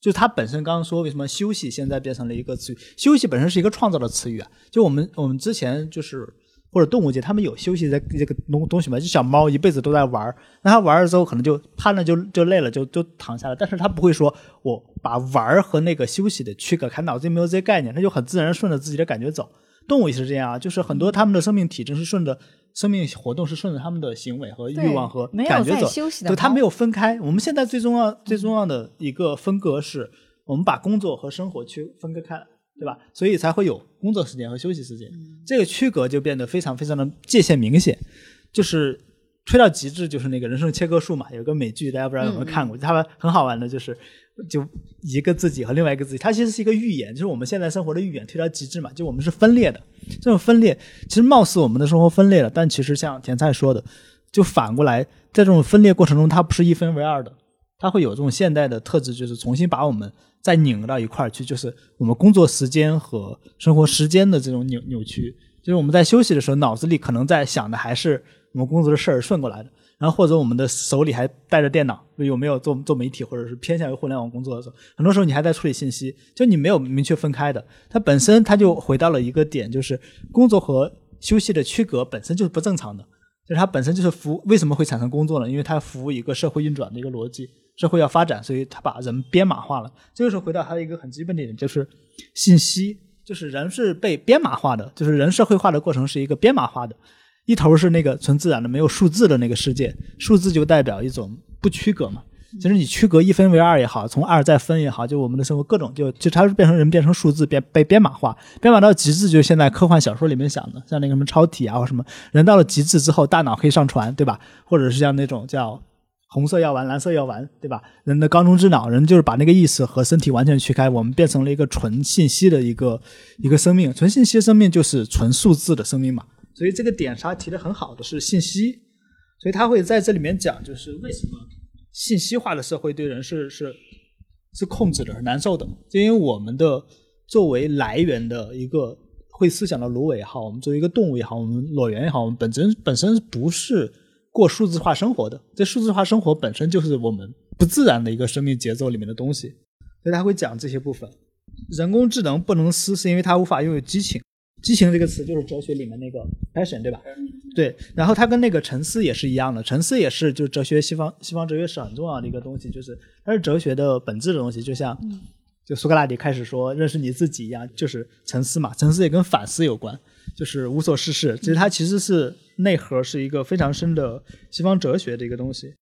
就它本身刚刚说为什么休息现在变成了一个词语？休息本身是一个创造的词语啊。就我们我们之前就是或者动物界，他们有休息的这个东东西嘛？就小猫一辈子都在玩，那它玩了之后可能就趴那就就累了就就躺下了，但是它不会说我把玩和那个休息的区隔开，脑子里没有这些概念，它就很自然顺着自己的感觉走。动物也是这样啊，就是很多他们的生命体征是顺着生命活动是顺着他们的行为和欲望和感觉走，对，他没有分开。我们现在最重要最重要的一个分隔是，我们把工作和生活区分割开来，对吧？所以才会有工作时间和休息时间，这个区隔就变得非常非常的界限明显，就是。吹到极致就是那个人生切割术嘛，有个美剧，大家不知道有没有看过？他们很好玩的，就是就一个自己和另外一个自己，它其实是一个预言，就是我们现在生活的预言，推到极致嘛，就我们是分裂的。这种分裂其实貌似我们的生活分裂了，但其实像甜菜说的，就反过来，在这种分裂过程中，它不是一分为二的，它会有这种现代的特质，就是重新把我们再拧到一块儿去，就是我们工作时间和生活时间的这种扭扭曲，就是我们在休息的时候，脑子里可能在想的还是。我们工作的事儿顺过来的，然后或者我们的手里还带着电脑，有没有做做媒体或者是偏向于互联网工作的时候，很多时候你还在处理信息，就你没有明确分开的，它本身它就回到了一个点，就是工作和休息的区隔本身就是不正常的，就是它本身就是服为什么会产生工作呢？因为它服务一个社会运转的一个逻辑，社会要发展，所以它把人编码化了。这个时候回到它的一个很基本点，就是信息，就是人是被编码化的，就是人社会化的过程是一个编码化的。一头是那个纯自然的没有数字的那个世界，数字就代表一种不区隔嘛。其实你区隔一分为二也好，从二再分也好，就我们的生活各种就就它是变成人变成数字变被编码化，编码到极致，就是现在科幻小说里面想的，像那个什么超体啊或什么，人到了极致之后，大脑可以上传，对吧？或者是像那种叫红色药丸、蓝色药丸，对吧？人的缸中之脑，人就是把那个意识和身体完全区开，我们变成了一个纯信息的一个一个生命，纯信息生命就是纯数字的生命嘛。所以这个点他提的很好的是信息，所以他会在这里面讲，就是为什么信息化的社会对人是是是控制的、是难受的，就因为我们的作为来源的一个会思想的芦苇也好，我们作为一个动物也好，我们裸猿也好，我们本身本身不是过数字化生活的，这数字化生活本身就是我们不自然的一个生命节奏里面的东西，所以他会讲这些部分。人工智能不能思，是因为它无法拥有激情。激情这个词就是哲学里面那个 passion，对吧？对，然后它跟那个沉思也是一样的，沉思也是就哲学西方西方哲学史很重要的一个东西，就是它是哲学的本质的东西，就像就苏格拉底开始说认识你自己一样，就是沉思嘛，沉思也跟反思有关，就是无所事事，其实它其实是内核是一个非常深的西方哲学的一个东西，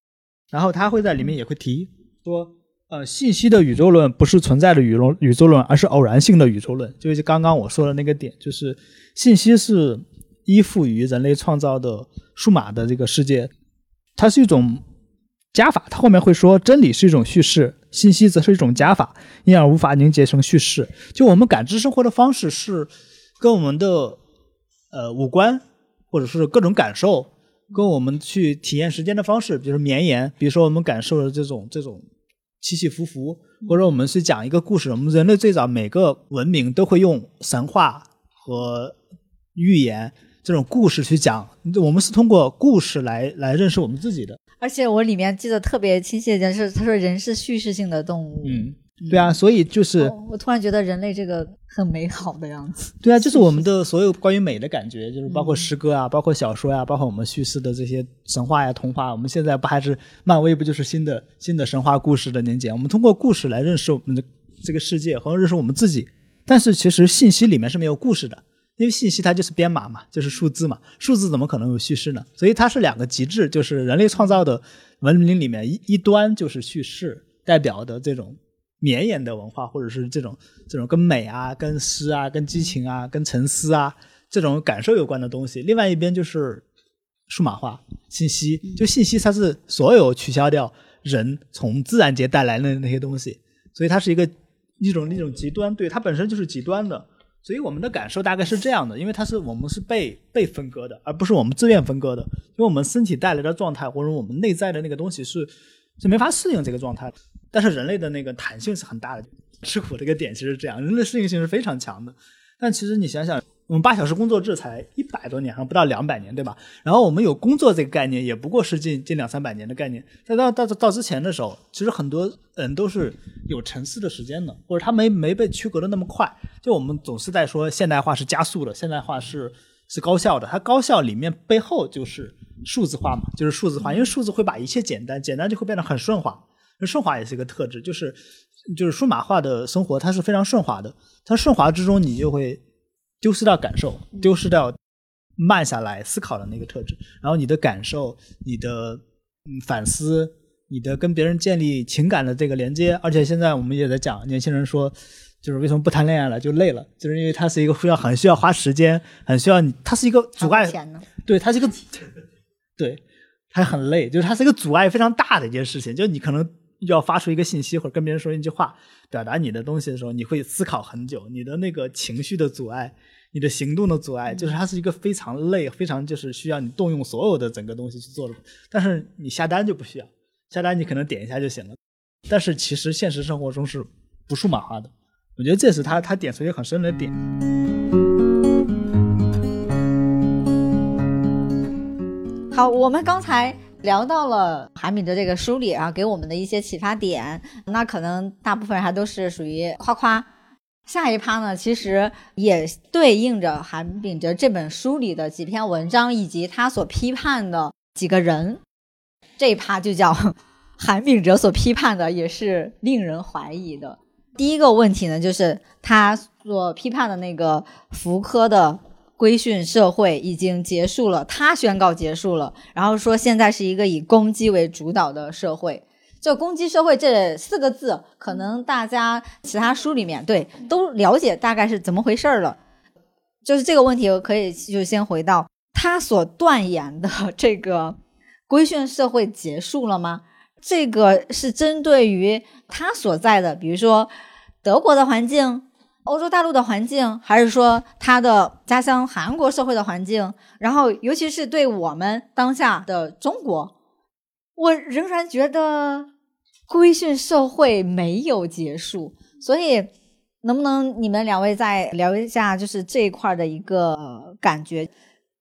然后他会在里面也会提说。呃，信息的宇宙论不是存在的宇宙宇宙论，而是偶然性的宇宙论。就是刚刚我说的那个点，就是信息是依附于人类创造的数码的这个世界，它是一种加法。它后面会说，真理是一种叙事，信息则是一种加法，因而无法凝结成叙事。就我们感知生活的方式是跟我们的呃五官或者是各种感受，跟我们去体验时间的方式，比如说绵延，比如说我们感受的这种这种。起起伏伏，或者我们是讲一个故事。我们人类最早每个文明都会用神话和寓言这种故事去讲。我们是通过故事来来认识我们自己的。而且我里面记得特别清晰一件事，他说人是叙事性的动物。嗯。对啊，所以就是我突然觉得人类这个很美好的样子。[laughs] 对啊，就是我们的所有关于美的感觉，就是包括诗歌啊，包括小说呀，包括我们叙事的这些神话呀、童话。我们现在不还是漫威不就是新的新的神话故事的年节？我们通过故事来认识我们的这个世界和认识我们自己。但是其实信息里面是没有故事的，因为信息它就是编码嘛，就是数字嘛，数字怎么可能有叙事呢？所以它是两个极致，就是人类创造的文明里面一一端就是叙事代表的这种。绵延的文化，或者是这种这种跟美啊、跟诗啊、跟激情啊、跟沉思啊这种感受有关的东西。另外一边就是数码化信息，就信息它是所有取消掉人从自然界带来的那些东西，所以它是一个一种一种极端，对它本身就是极端的。所以我们的感受大概是这样的，因为它是我们是被被分割的，而不是我们自愿分割的，因为我们身体带来的状态或者我们内在的那个东西是是没法适应这个状态。但是人类的那个弹性是很大的，吃苦这个点其实是这样，人类适应性是非常强的。但其实你想想，我们八小时工作制才一百多年，还不到两百年，对吧？然后我们有工作这个概念，也不过是近近两三百年的概念。在到到到之前的时候，其实很多人都是有沉思的时间的，或者他没没被区隔的那么快。就我们总是在说现代化是加速的，现代化是是高效的，它高效里面背后就是数字化嘛，就是数字化，因为数字会把一切简单，简单就会变得很顺滑。顺滑也是一个特质，就是就是数码化的生活，它是非常顺滑的。它顺滑之中，你就会丢失掉感受，丢失掉慢下来思考的那个特质。然后你的感受、你的嗯反思、你的跟别人建立情感的这个连接，而且现在我们也在讲，年轻人说。就是为什么不谈恋爱了就累了，就是因为它是一个需要很需要花时间，很需要你，它是一个阻碍，对，它是一个，[laughs] 对，它很累，就是它是一个阻碍非常大的一件事情。就是你可能要发出一个信息或者跟别人说一句话，表达你的东西的时候，你会思考很久，你的那个情绪的阻碍，你的行动的阻碍，就是它是一个非常累，非常就是需要你动用所有的整个东西去做的。但是你下单就不需要，下单你可能点一下就行了。但是其实现实生活中是不数码化的。我觉得这是他他点出一个很深的点。好，我们刚才聊到了韩敏的这个书里啊，给我们的一些启发点，那可能大部分还都是属于夸夸。下一趴呢，其实也对应着韩炳哲这本书里的几篇文章，以及他所批判的几个人。这一趴就叫 [laughs] 韩炳哲所批判的，也是令人怀疑的。第一个问题呢，就是他所批判的那个福柯的规训社会已经结束了，他宣告结束了，然后说现在是一个以攻击为主导的社会。这“攻击社会”这四个字，可能大家其他书里面对都了解大概是怎么回事了。就是这个问题，我可以就先回到他所断言的 [laughs] 这个规训社会结束了吗？这个是针对于他所在的，比如说。德国的环境，欧洲大陆的环境，还是说他的家乡韩国社会的环境，然后尤其是对我们当下的中国，我仍然觉得规训社会没有结束。所以，能不能你们两位再聊一下，就是这一块的一个感觉？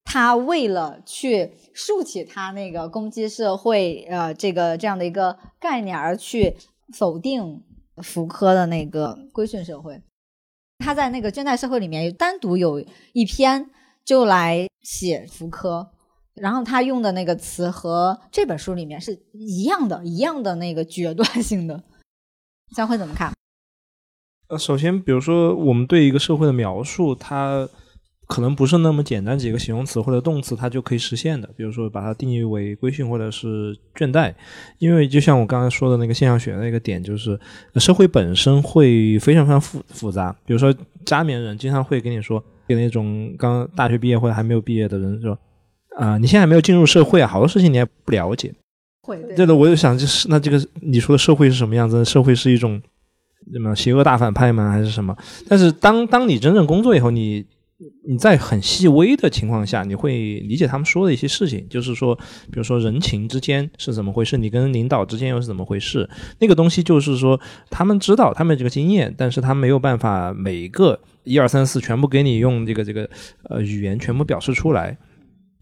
他为了去竖起他那个攻击社会，呃，这个这样的一个概念而去否定。福柯的那个规训社会，他在那个倦怠社会里面单独有一篇就来写福柯，然后他用的那个词和这本书里面是一样的，一样的那个决断性的。[laughs] 将会怎么看？呃，首先，比如说我们对一个社会的描述，它。可能不是那么简单几个形容词或者动词，它就可以实现的。比如说，把它定义为规训或者是倦怠，因为就像我刚才说的那个现象学那个点，就是社会本身会非常非常复复杂。比如说，加冕人经常会跟你说，给那种刚大学毕业或者还没有毕业的人说，啊，你现在还没有进入社会啊，好多事情你还不了解。会，对的，我就想，就是那这个你说的社会是什么样子？社会是一种什么邪恶大反派吗？还是什么？但是当当你真正工作以后，你你在很细微的情况下，你会理解他们说的一些事情，就是说，比如说人情之间是怎么回事，你跟领导之间又是怎么回事？那个东西就是说，他们知道他们这个经验，但是他没有办法每一个一二三四全部给你用这个这个呃语言全部表示出来，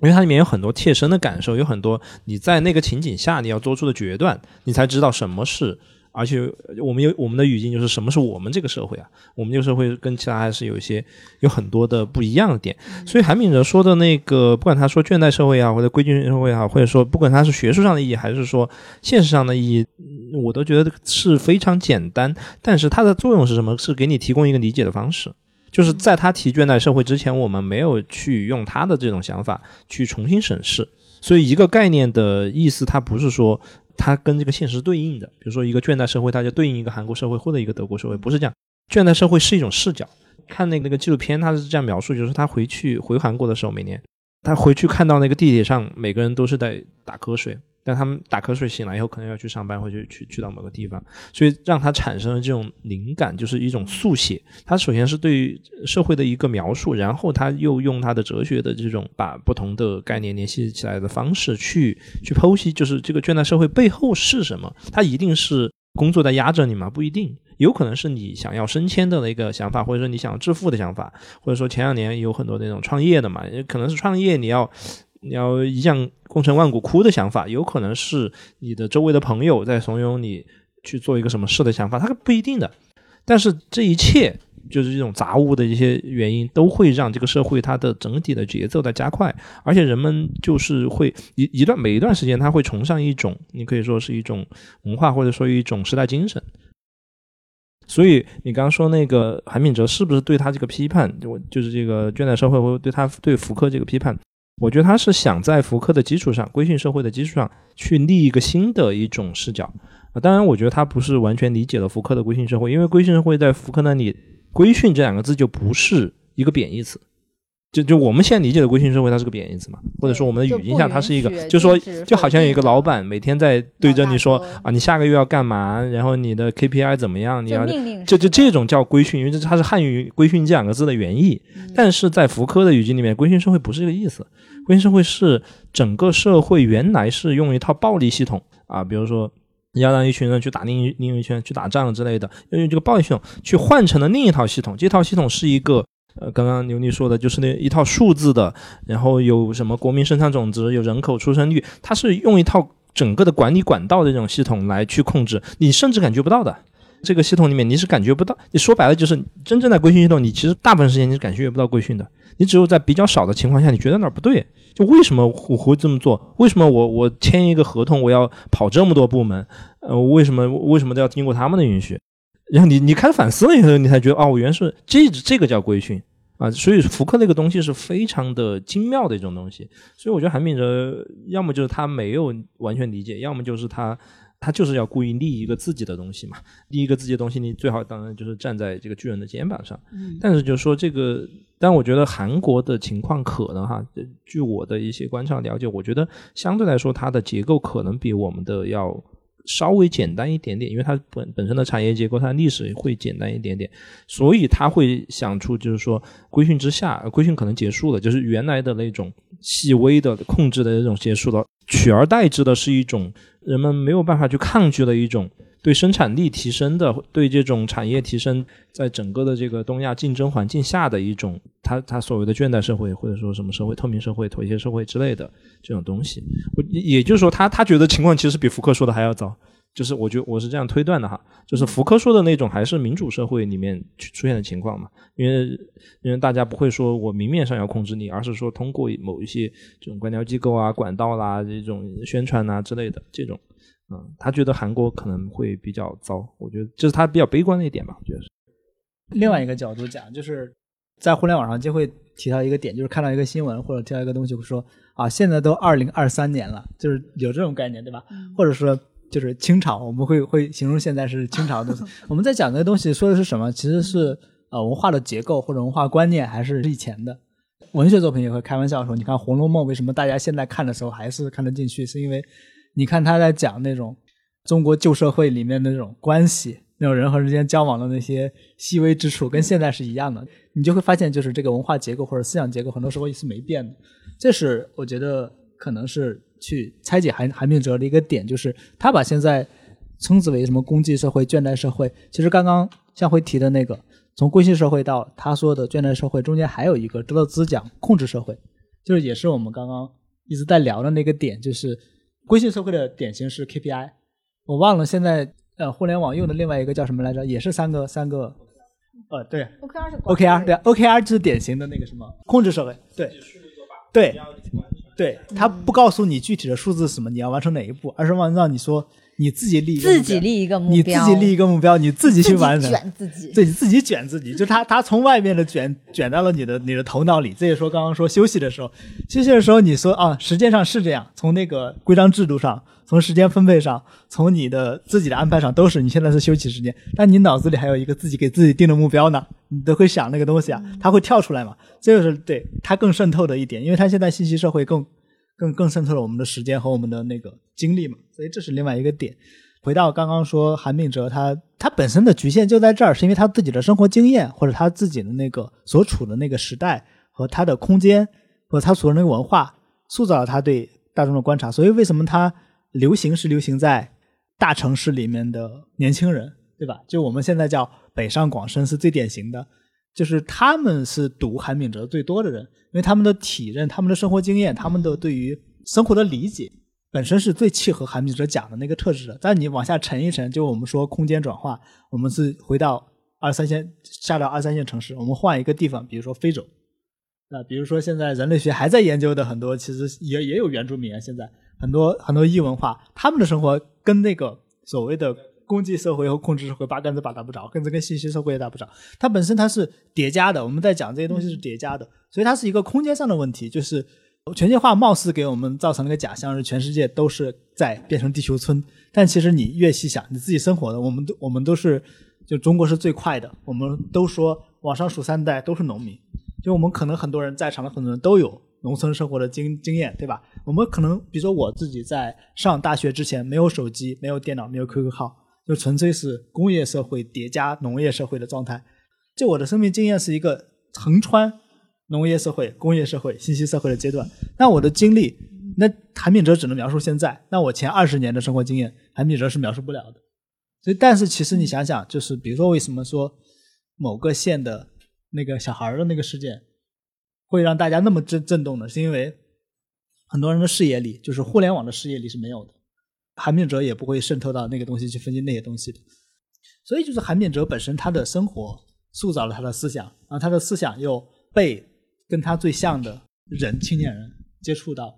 因为它里面有很多切身的感受，有很多你在那个情景下你要做出的决断，你才知道什么是。而且我们有我们的语境，就是什么是我们这个社会啊？我们这个社会跟其他还是有一些有很多的不一样的点。所以韩炳哲说的那个，不管他说倦怠社会啊，或者规矩社会啊，或者说不管他是学术上的意义，还是说现实上的意义，我都觉得是非常简单。但是它的作用是什么？是给你提供一个理解的方式。就是在他提倦怠社会之前，我们没有去用他的这种想法去重新审视。所以一个概念的意思，它不是说。它跟这个现实对应的，比如说一个倦怠社会，它就对应一个韩国社会或者一个德国社会，不是这样。倦怠社会是一种视角。看那个那个纪录片，他是这样描述，就是他回去回韩国的时候，每年他回去看到那个地铁上，每个人都是在打瞌睡。但他们打瞌睡醒来以后，可能要去上班，或者去去到某个地方，所以让他产生了这种灵感，就是一种速写。他首先是对于社会的一个描述，然后他又用他的哲学的这种把不同的概念联系起来的方式去去剖析，就是这个倦怠社会背后是什么？他一定是工作在压着你吗？不一定，有可能是你想要升迁的一个想法，或者说你想要致富的想法，或者说前两年有很多那种创业的嘛，也可能是创业你要。你要一将功成万骨枯的想法，有可能是你的周围的朋友在怂恿你去做一个什么事的想法，它不一定的。但是这一切就是这种杂物的一些原因，都会让这个社会它的整体的节奏在加快，而且人们就是会一一段每一段时间，他会崇尚一种，你可以说是一种文化，或者说一种时代精神。所以你刚刚说那个韩敏哲是不是对他这个批判，就就是这个倦怠社会，或对他对福柯这个批判，我觉得他是想在福柯的基础上，规训社会的基础上去立一个新的一种视角啊。当然，我觉得他不是完全理解了福柯的规训社会，因为规训社会在福柯那里，规训这两个字就不是一个贬义词。就就我们现在理解的规训社会，它是个贬义词嘛？或者说我们的语境下，它是一个，就说就好像有一个老板每天在对着你说啊，你下个月要干嘛？然后你的 KPI 怎么样？你要就就这种叫规训，因为这它是汉语“规训”这两个字的原意。但是在福柯的语境里面，规训社会不是这个意思。规训社会是整个社会原来是用一套暴力系统啊，比如说你要让一群人去打另一另一群去打仗之类的，要用这个暴力系统去换成了另一套系统。这套系统是一个。呃，刚刚牛妮说的就是那一套数字的，然后有什么国民生产总值，有人口出生率，它是用一套整个的管理管道的这种系统来去控制，你甚至感觉不到的。这个系统里面你是感觉不到，你说白了就是真正的规训系统，你其实大部分时间你是感觉不到规训的，你只有在比较少的情况下，你觉得哪儿不对，就为什么我会这么做？为什么我我签一个合同我要跑这么多部门？呃，为什么为什么都要经过他们的允许？然后你你开始反思了以后，你才觉得哦，我原来是这这个叫规训啊。所以福克那个东西是非常的精妙的一种东西。所以我觉得韩炳哲要么就是他没有完全理解，要么就是他他就是要故意立一个自己的东西嘛。立一个自己的东西，你最好当然就是站在这个巨人的肩膀上。但是就是说这个，但我觉得韩国的情况可能哈，据我的一些观察了解，我觉得相对来说它的结构可能比我们的要。稍微简单一点点，因为它本本身的产业结构，它的历史会简单一点点，所以他会想出，就是说规训之下，规训可能结束了，就是原来的那种细微的控制的那种结束了，取而代之的是一种人们没有办法去抗拒的一种。对生产力提升的，对这种产业提升，在整个的这个东亚竞争环境下的一种，他他所谓的倦怠社会，或者说什么社会透明社会、妥协社会之类的这种东西，也就是说，他他觉得情况其实比福克说的还要早，就是我觉我是这样推断的哈，就是福克说的那种还是民主社会里面出现的情况嘛，因为因为大家不会说我明面上要控制你，而是说通过某一些这种官僚机构啊、管道啦、这种宣传啊之类的这种。嗯，他觉得韩国可能会比较糟，我觉得这是他比较悲观的一点吧。我觉得是。另外一个角度讲，就是在互联网上就会提到一个点，就是看到一个新闻或者提到一个东西会，说啊，现在都二零二三年了，就是有这种概念，对吧？或者说就是清朝，我们会会形容现在是清朝的。[laughs] 我们在讲这个东西说的是什么？其实是呃文化的结构或者文化观念还是以前的。文学作品也会开玩笑说，你看《红楼梦》为什么大家现在看的时候还是看得进去，是因为。你看他在讲那种中国旧社会里面的那种关系，那种人和人之间交往的那些细微之处，跟现在是一样的。你就会发现，就是这个文化结构或者思想结构，很多时候也是没变的。这是我觉得可能是去拆解韩韩炳哲的一个点，就是他把现在称之为什么功绩社会、倦怠社会。其实刚刚向辉提的那个，从规训社会到他说的倦怠社会，中间还有一个德勒兹讲控制社会，就是也是我们刚刚一直在聊的那个点，就是。规训社会的典型是 KPI，我忘了现在呃互联网用的另外一个叫什么来着？也是三个三个，呃对，OKR 是 OKR 对，OKR 就是典型的那个什么控制社会，对对对，他不告诉你具体的数字是什么，你要完成哪一步，而是让让你说。你自己立自己立一个目标，你自己立一个目标，你自己去完成，卷自己，对，自己卷自己，就他他从外面的卷卷到了你的你的头脑里。这也说刚刚说休息的时候，休息的时候你说啊，时间上是这样，从那个规章制度上，从时间分配上，从你的自己的安排上，都是你现在是休息时间，但你脑子里还有一个自己给自己定的目标呢，你都会想那个东西啊，它会跳出来嘛，这就是对它更渗透的一点，因为它现在信息社会更。更更渗透了我们的时间和我们的那个精力嘛，所以这是另外一个点。回到刚刚说韩炳哲，他他本身的局限就在这儿，是因为他自己的生活经验或者他自己的那个所处的那个时代和他的空间和他所的那个文化，塑造了他对大众的观察。所以为什么他流行是流行在大城市里面的年轻人，对吧？就我们现在叫北上广深是最典型的。就是他们是读韩炳哲最多的人，因为他们的体认、他们的生活经验、他们的对于生活的理解，本身是最契合韩炳哲讲的那个特质的。但你往下沉一沉，就我们说空间转化，我们是回到二三线，下到二三线城市，我们换一个地方，比如说非洲，啊，比如说现在人类学还在研究的很多，其实也也有原住民啊，现在很多很多异文化，他们的生活跟那个所谓的经济社会和控制社会八竿子打不着，甚至跟信息社会也打不着。它本身它是叠加的，我们在讲这些东西是叠加的，所以它是一个空间上的问题。就是全球化貌似给我们造成了一个假象，是全世界都是在变成地球村，但其实你越细想，你自己生活的，我们都我们都是就中国是最快的，我们都说往上数三代都是农民，就我们可能很多人在场的很多人都有。农村生活的经经验，对吧？我们可能，比如说我自己在上大学之前，没有手机，没有电脑，没有 QQ 号，就纯粹是工业社会叠加农业社会的状态。就我的生命经验是一个横穿农业社会、工业社会、信息社会的阶段。那我的经历，那韩炳哲只能描述现在。那我前二十年的生活经验，韩炳哲是描述不了的。所以，但是其实你想想，就是比如说，为什么说某个县的那个小孩的那个事件？会让大家那么震震动呢，是因为很多人的视野里，就是互联网的视野里是没有的，韩炳哲也不会渗透到那个东西去分析那些东西的，所以就是韩炳哲本身他的生活塑造了他的思想，然后他的思想又被跟他最像的人青年人接触到，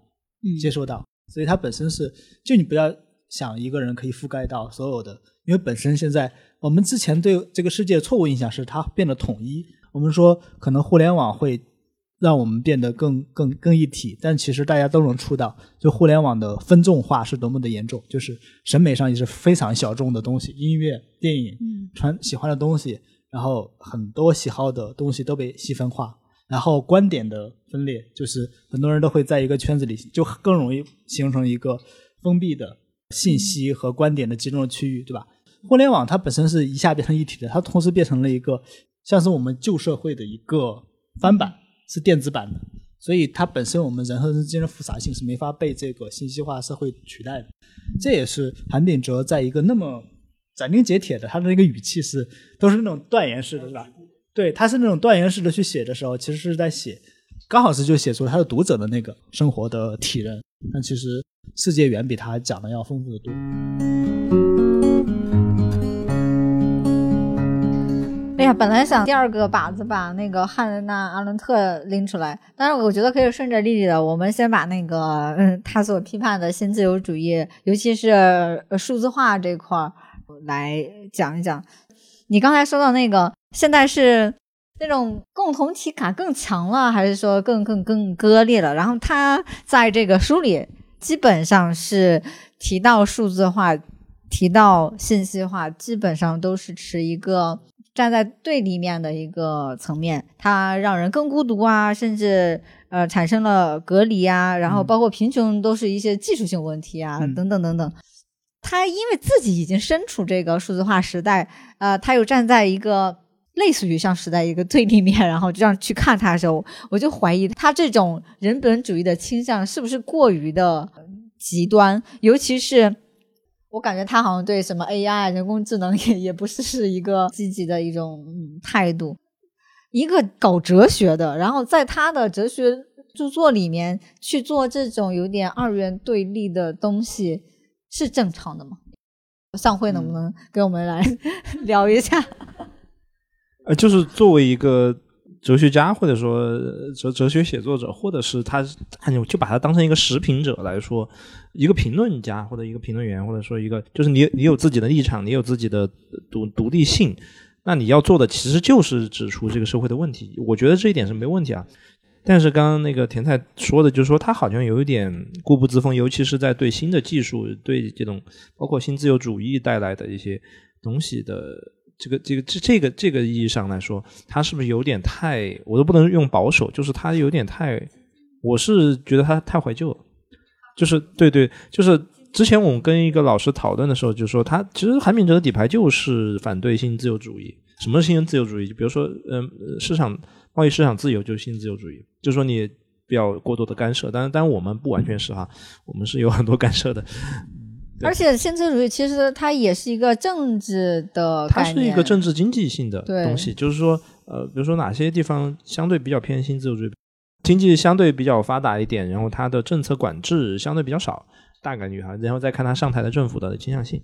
接受到，所以他本身是就你不要想一个人可以覆盖到所有的，因为本身现在我们之前对这个世界错误印象是它变得统一，我们说可能互联网会。让我们变得更更更一体，但其实大家都能触到，就互联网的分众化是多么的严重，就是审美上也是非常小众的东西，音乐、电影、传喜欢的东西，然后很多喜好的东西都被细分化，然后观点的分裂，就是很多人都会在一个圈子里，就更容易形成一个封闭的信息和观点的集中的区域，对吧？互联网它本身是一下变成一体的，它同时变成了一个像是我们旧社会的一个翻版。是电子版的，所以它本身我们人和人之间的复杂性是没法被这个信息化社会取代的。这也是韩炳哲在一个那么斩钉截铁的，他的那个语气是都是那种断言式的，是吧？对，他是那种断言式的去写的时候，其实是在写，刚好是就写出他的读者的那个生活的体认。但其实世界远比他讲的要丰富的多。哎呀，本来想第二个靶子把那个汉娜·阿伦特拎出来，但是我觉得可以顺着丽丽的，我们先把那个 [laughs] 嗯他所批判的新自由主义，尤其是数字化这块儿来讲一讲。你刚才说到那个，现在是那种共同体感更强了，还是说更更更割裂了？然后他在这个书里基本上是提到数字化，提到信息化，基本上都是持一个。站在对立面的一个层面，它让人更孤独啊，甚至呃产生了隔离啊，然后包括贫穷都是一些技术性问题啊，等等等等。他因为自己已经身处这个数字化时代，呃，他又站在一个类似于像时代一个对立面，然后这样去看他的时候，我就怀疑他这种人本主义的倾向是不是过于的极端，尤其是。我感觉他好像对什么 AI 人工智能也也不是是一个积极的一种态度。一个搞哲学的，然后在他的哲学著作里面去做这种有点二元对立的东西，是正常的吗？上会能不能给我们来 [laughs] 聊一下？[laughs] 呃，就是作为一个。哲学家，或者说哲哲学写作者，或者是他，就就把他当成一个时评者来说，一个评论家或者一个评论员，或者说一个，就是你你有自己的立场，你有自己的独独立性，那你要做的其实就是指出这个社会的问题。我觉得这一点是没问题啊。但是刚刚那个田菜说的，就是说他好像有一点固步自封，尤其是在对新的技术、对这种包括新自由主义带来的一些东西的。这个这个这这个这个意义上来说，他是不是有点太？我都不能用保守，就是他有点太。我是觉得他太怀旧了，就是对对，就是之前我们跟一个老师讨论的时候，就说他其实韩炳哲的底牌就是反对新自由主义。什么是新自由主义？就比如说，嗯，市场贸易市场自由就是新自由主义，就是说你不要过多的干涉。当然，当然我们不完全是哈，我们是有很多干涉的。而且新自由主义其实它也是一个政治的它是一个政治经济性的东西，就是说，呃，比如说哪些地方相对比较偏新自由主义，经济相对比较发达一点，然后它的政策管制相对比较少，大概率哈，然后再看它上台的政府的倾向性。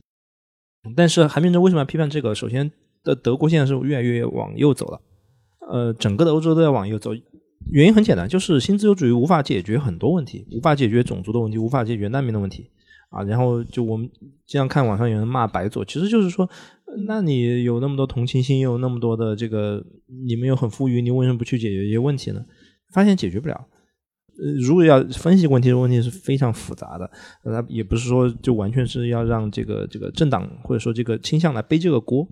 但是韩明哲为什么要批判这个？首先，的德国现在是越来越往右走了，呃，整个的欧洲都在往右走，原因很简单，就是新自由主义无法解决很多问题，无法解决种族的问题，无法解决难民的问题。啊，然后就我们经常看网上有人骂白左，其实就是说，那你有那么多同情心，又有那么多的这个，你们又很富裕，你为什么不去解决一些问题呢？发现解决不了。呃，如果要分析问题，问题是非常复杂的。他也不是说就完全是要让这个这个政党或者说这个倾向来背这个锅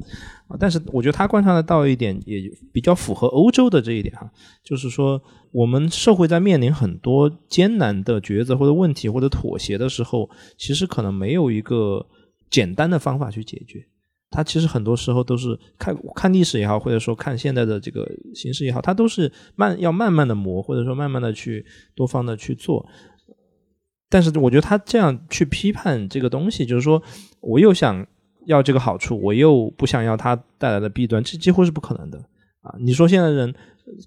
啊。但是我觉得他观察得到一点，也比较符合欧洲的这一点哈，就是说我们社会在面临很多艰难的抉择或者问题或者妥协的时候，其实可能没有一个简单的方法去解决。它其实很多时候都是看看历史也好，或者说看现在的这个形势也好，它都是慢要慢慢的磨，或者说慢慢的去多方的去做。但是我觉得他这样去批判这个东西，就是说我又想要这个好处，我又不想要它带来的弊端，这几乎是不可能的啊！你说现在人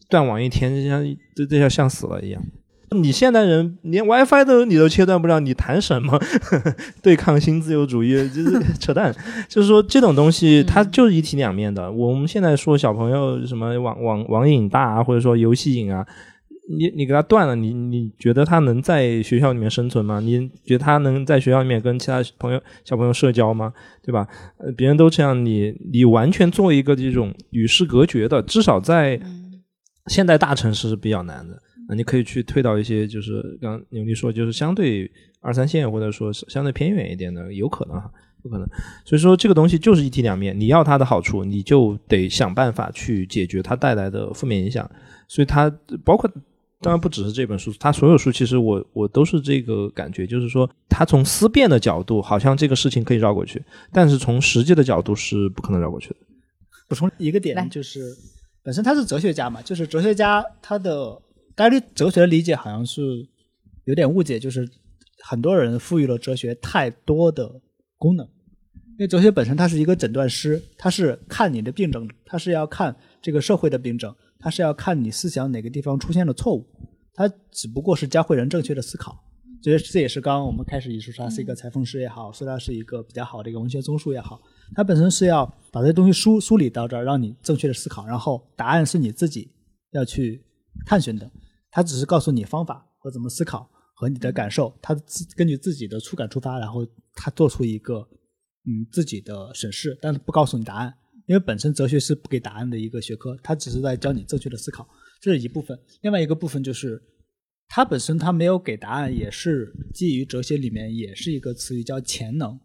断网一天，像这这要像死了一样。你现代人连 WiFi 都你都切断不了，你谈什么 [laughs] 对抗新自由主义？就是 [laughs] 扯淡。就是说这种东西它就是一体两面的。我们现在说小朋友什么网网网瘾大啊，或者说游戏瘾啊，你你给他断了，你你觉得他能在学校里面生存吗？你觉得他能在学校里面跟其他朋友小朋友社交吗？对吧？呃，别人都这样，你你完全做一个这种与世隔绝的，至少在现代大城市是比较难的。那你可以去推到一些，就是刚牛力说，就是相对二三线或者说是相对偏远一点的，有可能哈，有可能。所以说这个东西就是一体两面，你要它的好处，你就得想办法去解决它带来的负面影响。所以它包括当然不只是这本书，它所有书其实我我都是这个感觉，就是说它从思辨的角度，好像这个事情可以绕过去，但是从实际的角度是不可能绕过去的。补充一个点就是，本身他是哲学家嘛，就是哲学家他的。大家对哲学的理解好像是有点误解，就是很多人赋予了哲学太多的功能。因为哲学本身它是一个诊断师，它是看你的病症，它是要看这个社会的病症，它是要看你思想哪个地方出现了错误，它只不过是教会人正确的思考。所以这也是刚刚我们开始一说，它是一个裁缝师也好，说它是一个比较好的一个文学综述也好，它本身是要把这些东西梳梳理到这儿，让你正确的思考，然后答案是你自己要去探寻的。他只是告诉你方法和怎么思考和你的感受，他自根据自己的触感出发，然后他做出一个嗯自己的审视，但是不告诉你答案，因为本身哲学是不给答案的一个学科，他只是在教你正确的思考，这是一部分。另外一个部分就是，他本身他没有给答案，也是基于哲学里面也是一个词语叫潜能。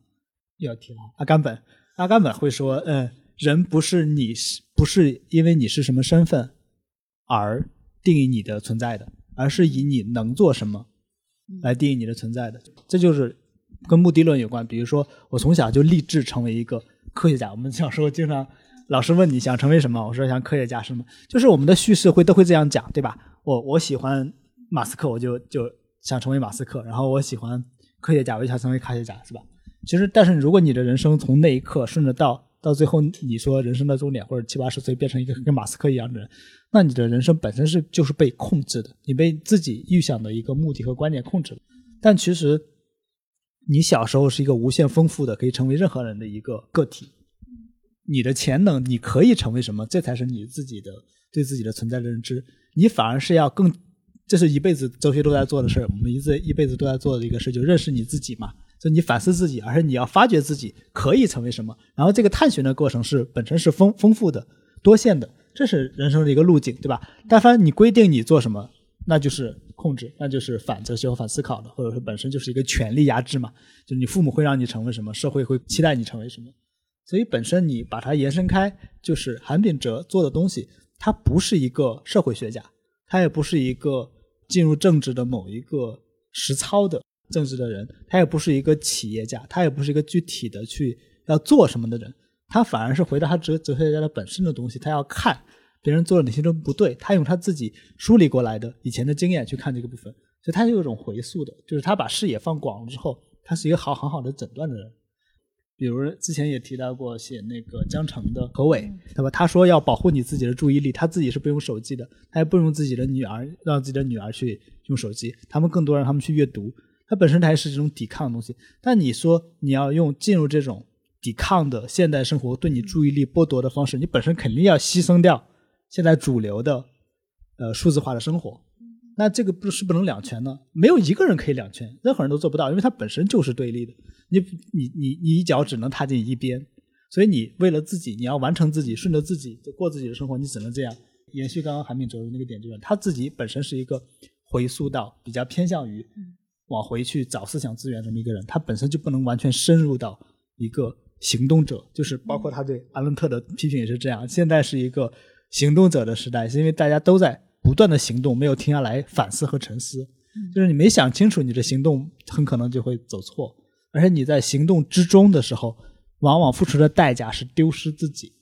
要提了阿甘本，阿甘本会说，嗯，人不是你是不是因为你是什么身份而。定义你的存在的，而是以你能做什么来定义你的存在的。这就是跟目的论有关。比如说，我从小就立志成为一个科学家。我们小时候经常老师问你想成为什么，我说想科学家什么？就是我们的叙事会都会这样讲，对吧？我我喜欢马斯克，我就就想成为马斯克。然后我喜欢科学家，我就想成为科学家，是吧？其实，但是如果你的人生从那一刻顺着到到最后，你说人生的终点或者七八十岁变成一个跟马斯克一样的人。那你的人生本身是就是被控制的，你被自己预想的一个目的和观点控制了。但其实，你小时候是一个无限丰富的，可以成为任何人的一个个体。你的潜能，你可以成为什么？这才是你自己的对自己的存在的认知。你反而是要更，这是一辈子哲学都在做的事儿。我们一直一辈子都在做的一个事，就认识你自己嘛。就你反思自己，而是你要发掘自己可以成为什么。然后这个探寻的过程是本身是丰丰富的、多线的。这是人生的一个路径，对吧？但凡你规定你做什么，那就是控制，那就是反哲学和反思考的，或者说本身就是一个权力压制嘛。就你父母会让你成为什么，社会会期待你成为什么。所以本身你把它延伸开，就是韩炳哲做的东西，他不是一个社会学家，他也不是一个进入政治的某一个实操的政治的人，他也不是一个企业家，他也不是一个具体的去要做什么的人。他反而是回到他哲哲学家的本身的东西，他要看别人做了哪些都不对，他用他自己梳理过来的以前的经验去看这个部分，所以他有一种回溯的，就是他把视野放广了之后，他是一个好很好的诊断的人。比如之前也提到过写那个江城的何伟，对吧？他说要保护你自己的注意力，他自己是不用手机的，他也不用自己的女儿让自己的女儿去用手机，他们更多让他们去阅读，他本身他还是这种抵抗的东西。但你说你要用进入这种。抵抗的现代生活对你注意力剥夺的方式，你本身肯定要牺牲掉现在主流的呃数字化的生活，那这个不是不能两全呢？没有一个人可以两全，任何人都做不到，因为它本身就是对立的。你你你你一脚只能踏进一边，所以你为了自己，你要完成自己，顺着自己过自己的生活，你只能这样。延续刚刚韩敏哲的那个点，就是他自己本身是一个回溯到比较偏向于往回去找思想资源这么一个人，他本身就不能完全深入到一个行动者，就是包括他对阿伦特的批评也是这样。现在是一个行动者的时代，是因为大家都在不断的行动，没有停下来反思和沉思。就是你没想清楚，你的行动很可能就会走错，而且你在行动之中的时候，往往付出的代价是丢失自己。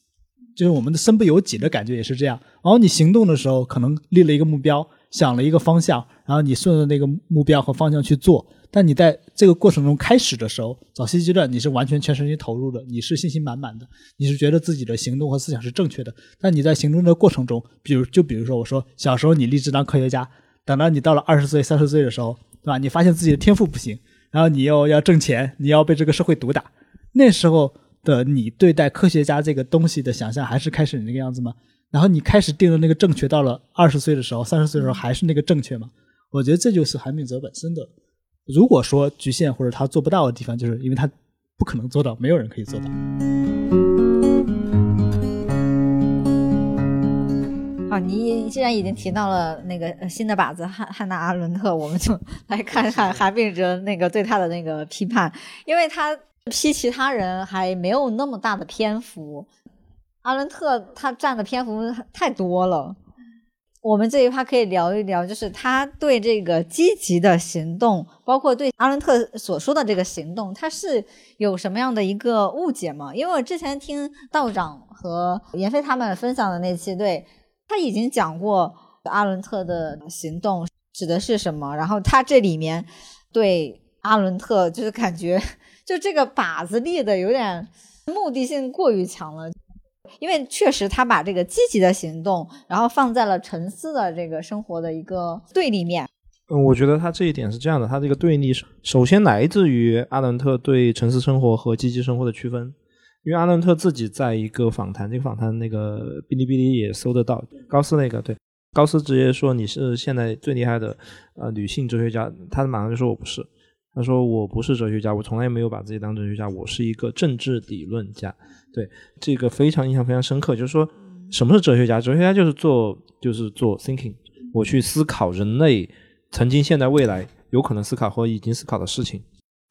就是我们的身不由己的感觉也是这样。然后你行动的时候，可能立了一个目标，想了一个方向，然后你顺着那个目标和方向去做。但你在这个过程中开始的时候，早期阶段你是完全全身心投入的，你是信心满满的，你是觉得自己的行动和思想是正确的。但你在行动的过程中，比如就比如说我说小时候你立志当科学家，等到你到了二十岁、三十岁的时候，对吧？你发现自己的天赋不行，然后你又要挣钱，你要被这个社会毒打，那时候。的你对待科学家这个东西的想象还是开始你那个样子吗？然后你开始定的那个正确，到了二十岁的时候、三十岁的时候还是那个正确吗？我觉得这就是韩炳哲本身的。如果说局限或者他做不到的地方，就是因为他不可能做到，没有人可以做到。好，你既然已经提到了那个新的靶子汉汉娜阿伦特，我们就 [laughs] 来看看韩炳哲那个对他的那个批判，因为他。批其他人还没有那么大的篇幅，阿伦特他占的篇幅太多了。我们这一趴可以聊一聊，就是他对这个积极的行动，包括对阿伦特所说的这个行动，他是有什么样的一个误解吗？因为我之前听道长和闫飞他们分享的那期，对他已经讲过阿伦特的行动指的是什么，然后他这里面对阿伦特就是感觉。[laughs] 就这个靶子立的有点目的性过于强了，因为确实他把这个积极的行动，然后放在了沉思的这个生活的一个对立面。嗯，我觉得他这一点是这样的，他这个对立首先来自于阿伦特对沉思生活和积极生活的区分。因为阿伦特自己在一个访谈，这个访谈那个哔哩哔哩也搜得到，高斯那个对，高斯直接说你是现在最厉害的呃女性哲学家，他马上就说我不是。他说：“我不是哲学家，我从来没有把自己当哲学家，我是一个政治理论家。”对这个非常印象非常深刻。就是说，什么是哲学家？哲学家就是做就是做 thinking，我去思考人类曾经、现在、未来有可能思考或已经思考的事情。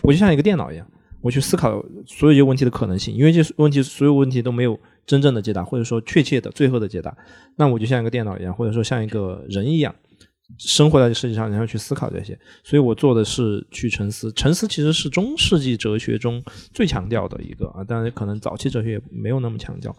我就像一个电脑一样，我去思考所有一个问题的可能性，因为这问题所有问题都没有真正的解答，或者说确切的最后的解答。那我就像一个电脑一样，或者说像一个人一样。生活在这世界上，然后去思考这些，所以我做的是去沉思。沉思其实是中世纪哲学中最强调的一个啊，当然可能早期哲学也没有那么强调。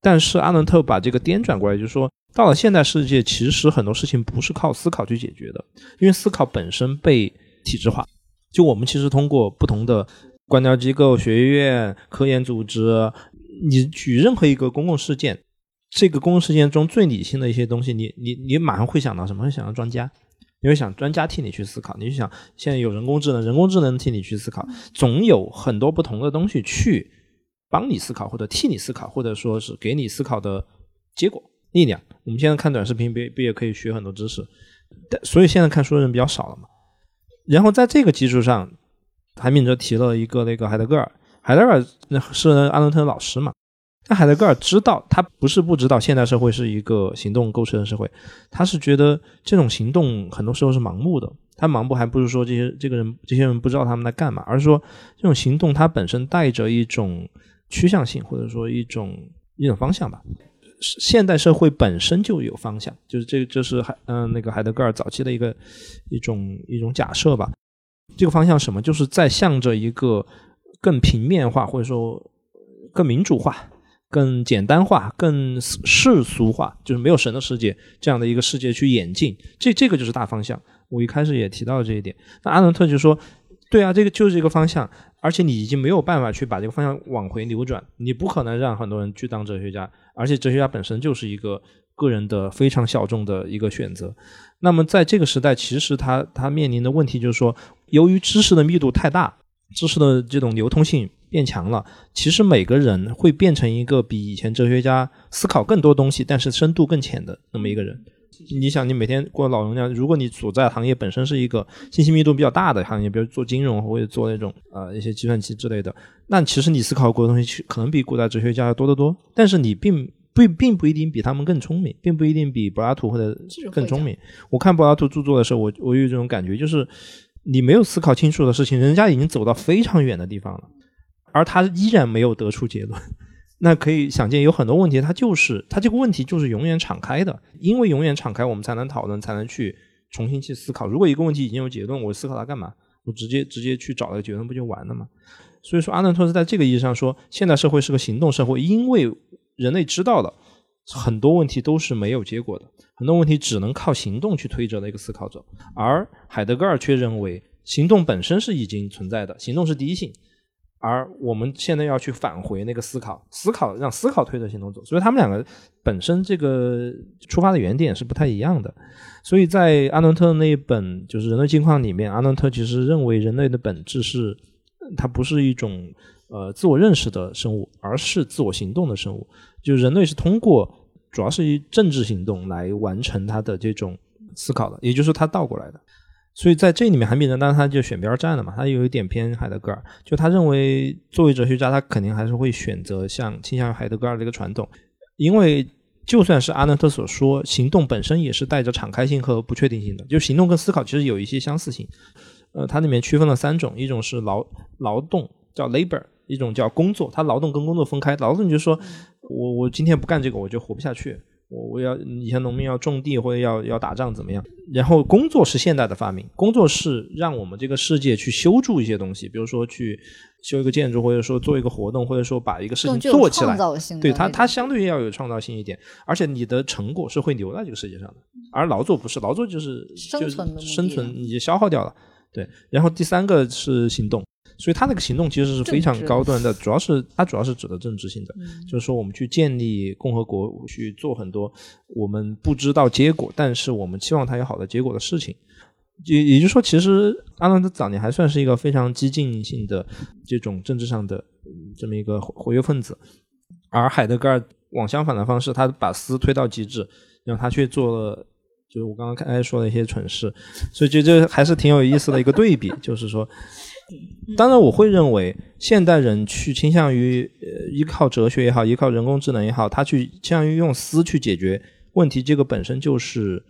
但是阿伦特把这个颠转过来，就是说，到了现代世界，其实很多事情不是靠思考去解决的，因为思考本身被体制化。就我们其实通过不同的官僚机构、学院、科研组织，你举任何一个公共事件。这个公共事件中最理性的一些东西，你你你马上会想到什么？会想到专家，你会想专家替你去思考，你就想现在有人工智能，人工智能替你去思考，总有很多不同的东西去帮你思考，或者替你思考，或者说是给你思考的结果力量。我们现在看短视频，不不也可以学很多知识？但所以现在看书的人比较少了嘛。然后在这个基础上，韩敏哲提了一个那个海德格尔，海德格尔那是阿伦特的老师嘛。但海德格尔知道，他不是不知道现代社会是一个行动构成的社会，他是觉得这种行动很多时候是盲目的。他盲目还不是说这些这个人这些人不知道他们在干嘛，而是说这种行动它本身带着一种趋向性，或者说一种一种方向吧。现代社会本身就有方向，就是这这是海嗯那个海德格尔早期的一个一种一种假设吧。这个方向什么？就是在向着一个更平面化，或者说更民主化。更简单化、更世俗化，就是没有神的世界这样的一个世界去演进，这这个就是大方向。我一开始也提到了这一点。那阿伦特就说：“对啊，这个就是一个方向，而且你已经没有办法去把这个方向往回扭转，你不可能让很多人去当哲学家，而且哲学家本身就是一个个人的非常小众的一个选择。那么在这个时代，其实他他面临的问题就是说，由于知识的密度太大，知识的这种流通性。”变强了，其实每个人会变成一个比以前哲学家思考更多东西，但是深度更浅的那么一个人。你想，你每天过老容量，如果你所在行业本身是一个信息密度比较大的行业，比如做金融或者做那种呃一些计算机之类的，那其实你思考过的东西可能比古代哲学家要多得多。但是你并不并不一定比他们更聪明，并不一定比柏拉图或者更聪明。我看柏拉图著作的时候，我我有这种感觉，就是你没有思考清楚的事情，人家已经走到非常远的地方了，而他依然没有得出结论。[laughs] 那可以想见，有很多问题，它就是它这个问题就是永远敞开的，因为永远敞开，我们才能讨论，才能去重新去思考。如果一个问题已经有结论，我思考它干嘛？我直接直接去找那个结论，不就完了吗？所以说，阿伦特是在这个意义上说，现代社会是个行动社会，因为人类知道了很多问题都是没有结果的，很多问题只能靠行动去推着的一个思考者，而海德格尔却认为行动本身是已经存在的，行动是第一性。而我们现在要去返回那个思考，思考让思考推着行动走，所以他们两个本身这个出发的原点是不太一样的。所以在阿伦特那一本就是《人类进化》里面，阿伦特其实认为人类的本质是，它不是一种呃自我认识的生物，而是自我行动的生物。就人类是通过主要是以政治行动来完成他的这种思考的，也就是他倒过来的。所以在这里面，韩炳哲当然他就选边站了嘛，他有一点偏海德格尔，就他认为作为哲学家，他肯定还是会选择像倾向于海德格尔这个传统，因为就算是阿伦特所说，行动本身也是带着敞开性和不确定性的，就行动跟思考其实有一些相似性。呃，它里面区分了三种，一种是劳劳动叫 labor，一种叫工作，它劳动跟工作分开，劳动就是说我我今天不干这个我就活不下去。我我要以前农民要种地或者要要打仗怎么样？然后工作是现代的发明，工作是让我们这个世界去修筑一些东西，比如说去修一个建筑，或者说做一个活动，或者说把一个事情做起来。对它，它相对于要有创造性一点，而且你的成果是会留在这个世界上的。而劳作不是，劳作就是生存生存你就消耗掉了。对，然后第三个是行动。所以他那个行动其实是非常高端的，主要是他主要是指的政治性的，就是说我们去建立共和国，去做很多我们不知道结果，但是我们期望它有好的结果的事情。也也就是说，其实阿伦特早年还算是一个非常激进性的这种政治上的这么一个活跃分子，而海德格尔往相反的方式，他把思推到极致，然后他去做了就是我刚刚开始说的一些蠢事，所以这这还是挺有意思的一个对比，就是说。当然，我会认为现代人去倾向于呃依靠哲学也好，依靠人工智能也好，他去倾向于用思去解决问题，这个本身就是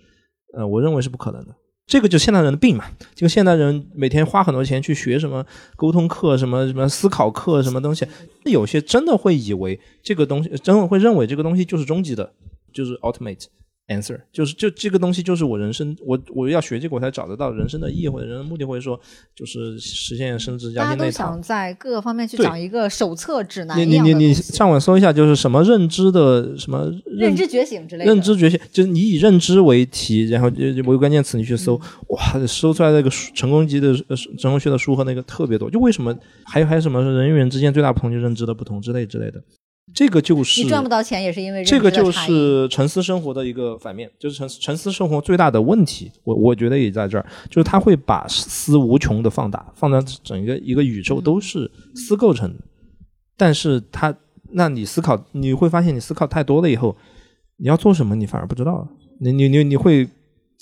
呃，我认为是不可能的。这个就现代人的病嘛。就现代人每天花很多钱去学什么沟通课、什么什么思考课、什么东西，有些真的会以为这个东西，真的会认为这个东西就是终极的，就是 ultimate。Answer 就是就这个东西就是我人生我我要学这个我才找得到人生的意义或者人生目的或者说就是实现升职加薪那大家都想在各个方面去找一个手册指南你你你你上网搜一下就是什么认知的什么认知觉醒之类的认知觉醒就是你以认知为题然后就为关键词你去搜哇搜出来那个成功级的成功学的书和那个特别多就为什么还有还有什么人与人之间最大不同就认知的不同之类之类的。这个就是你赚不到钱，也是因为这个就是沉思生活的一个反面，就是沉沉思生活最大的问题。我我觉得也在这儿，就是他会把思无穷的放大，放在整个一个宇宙都是思构成的。但是他，那你思考，你会发现你思考太多了以后，你要做什么，你反而不知道了。你你你你会。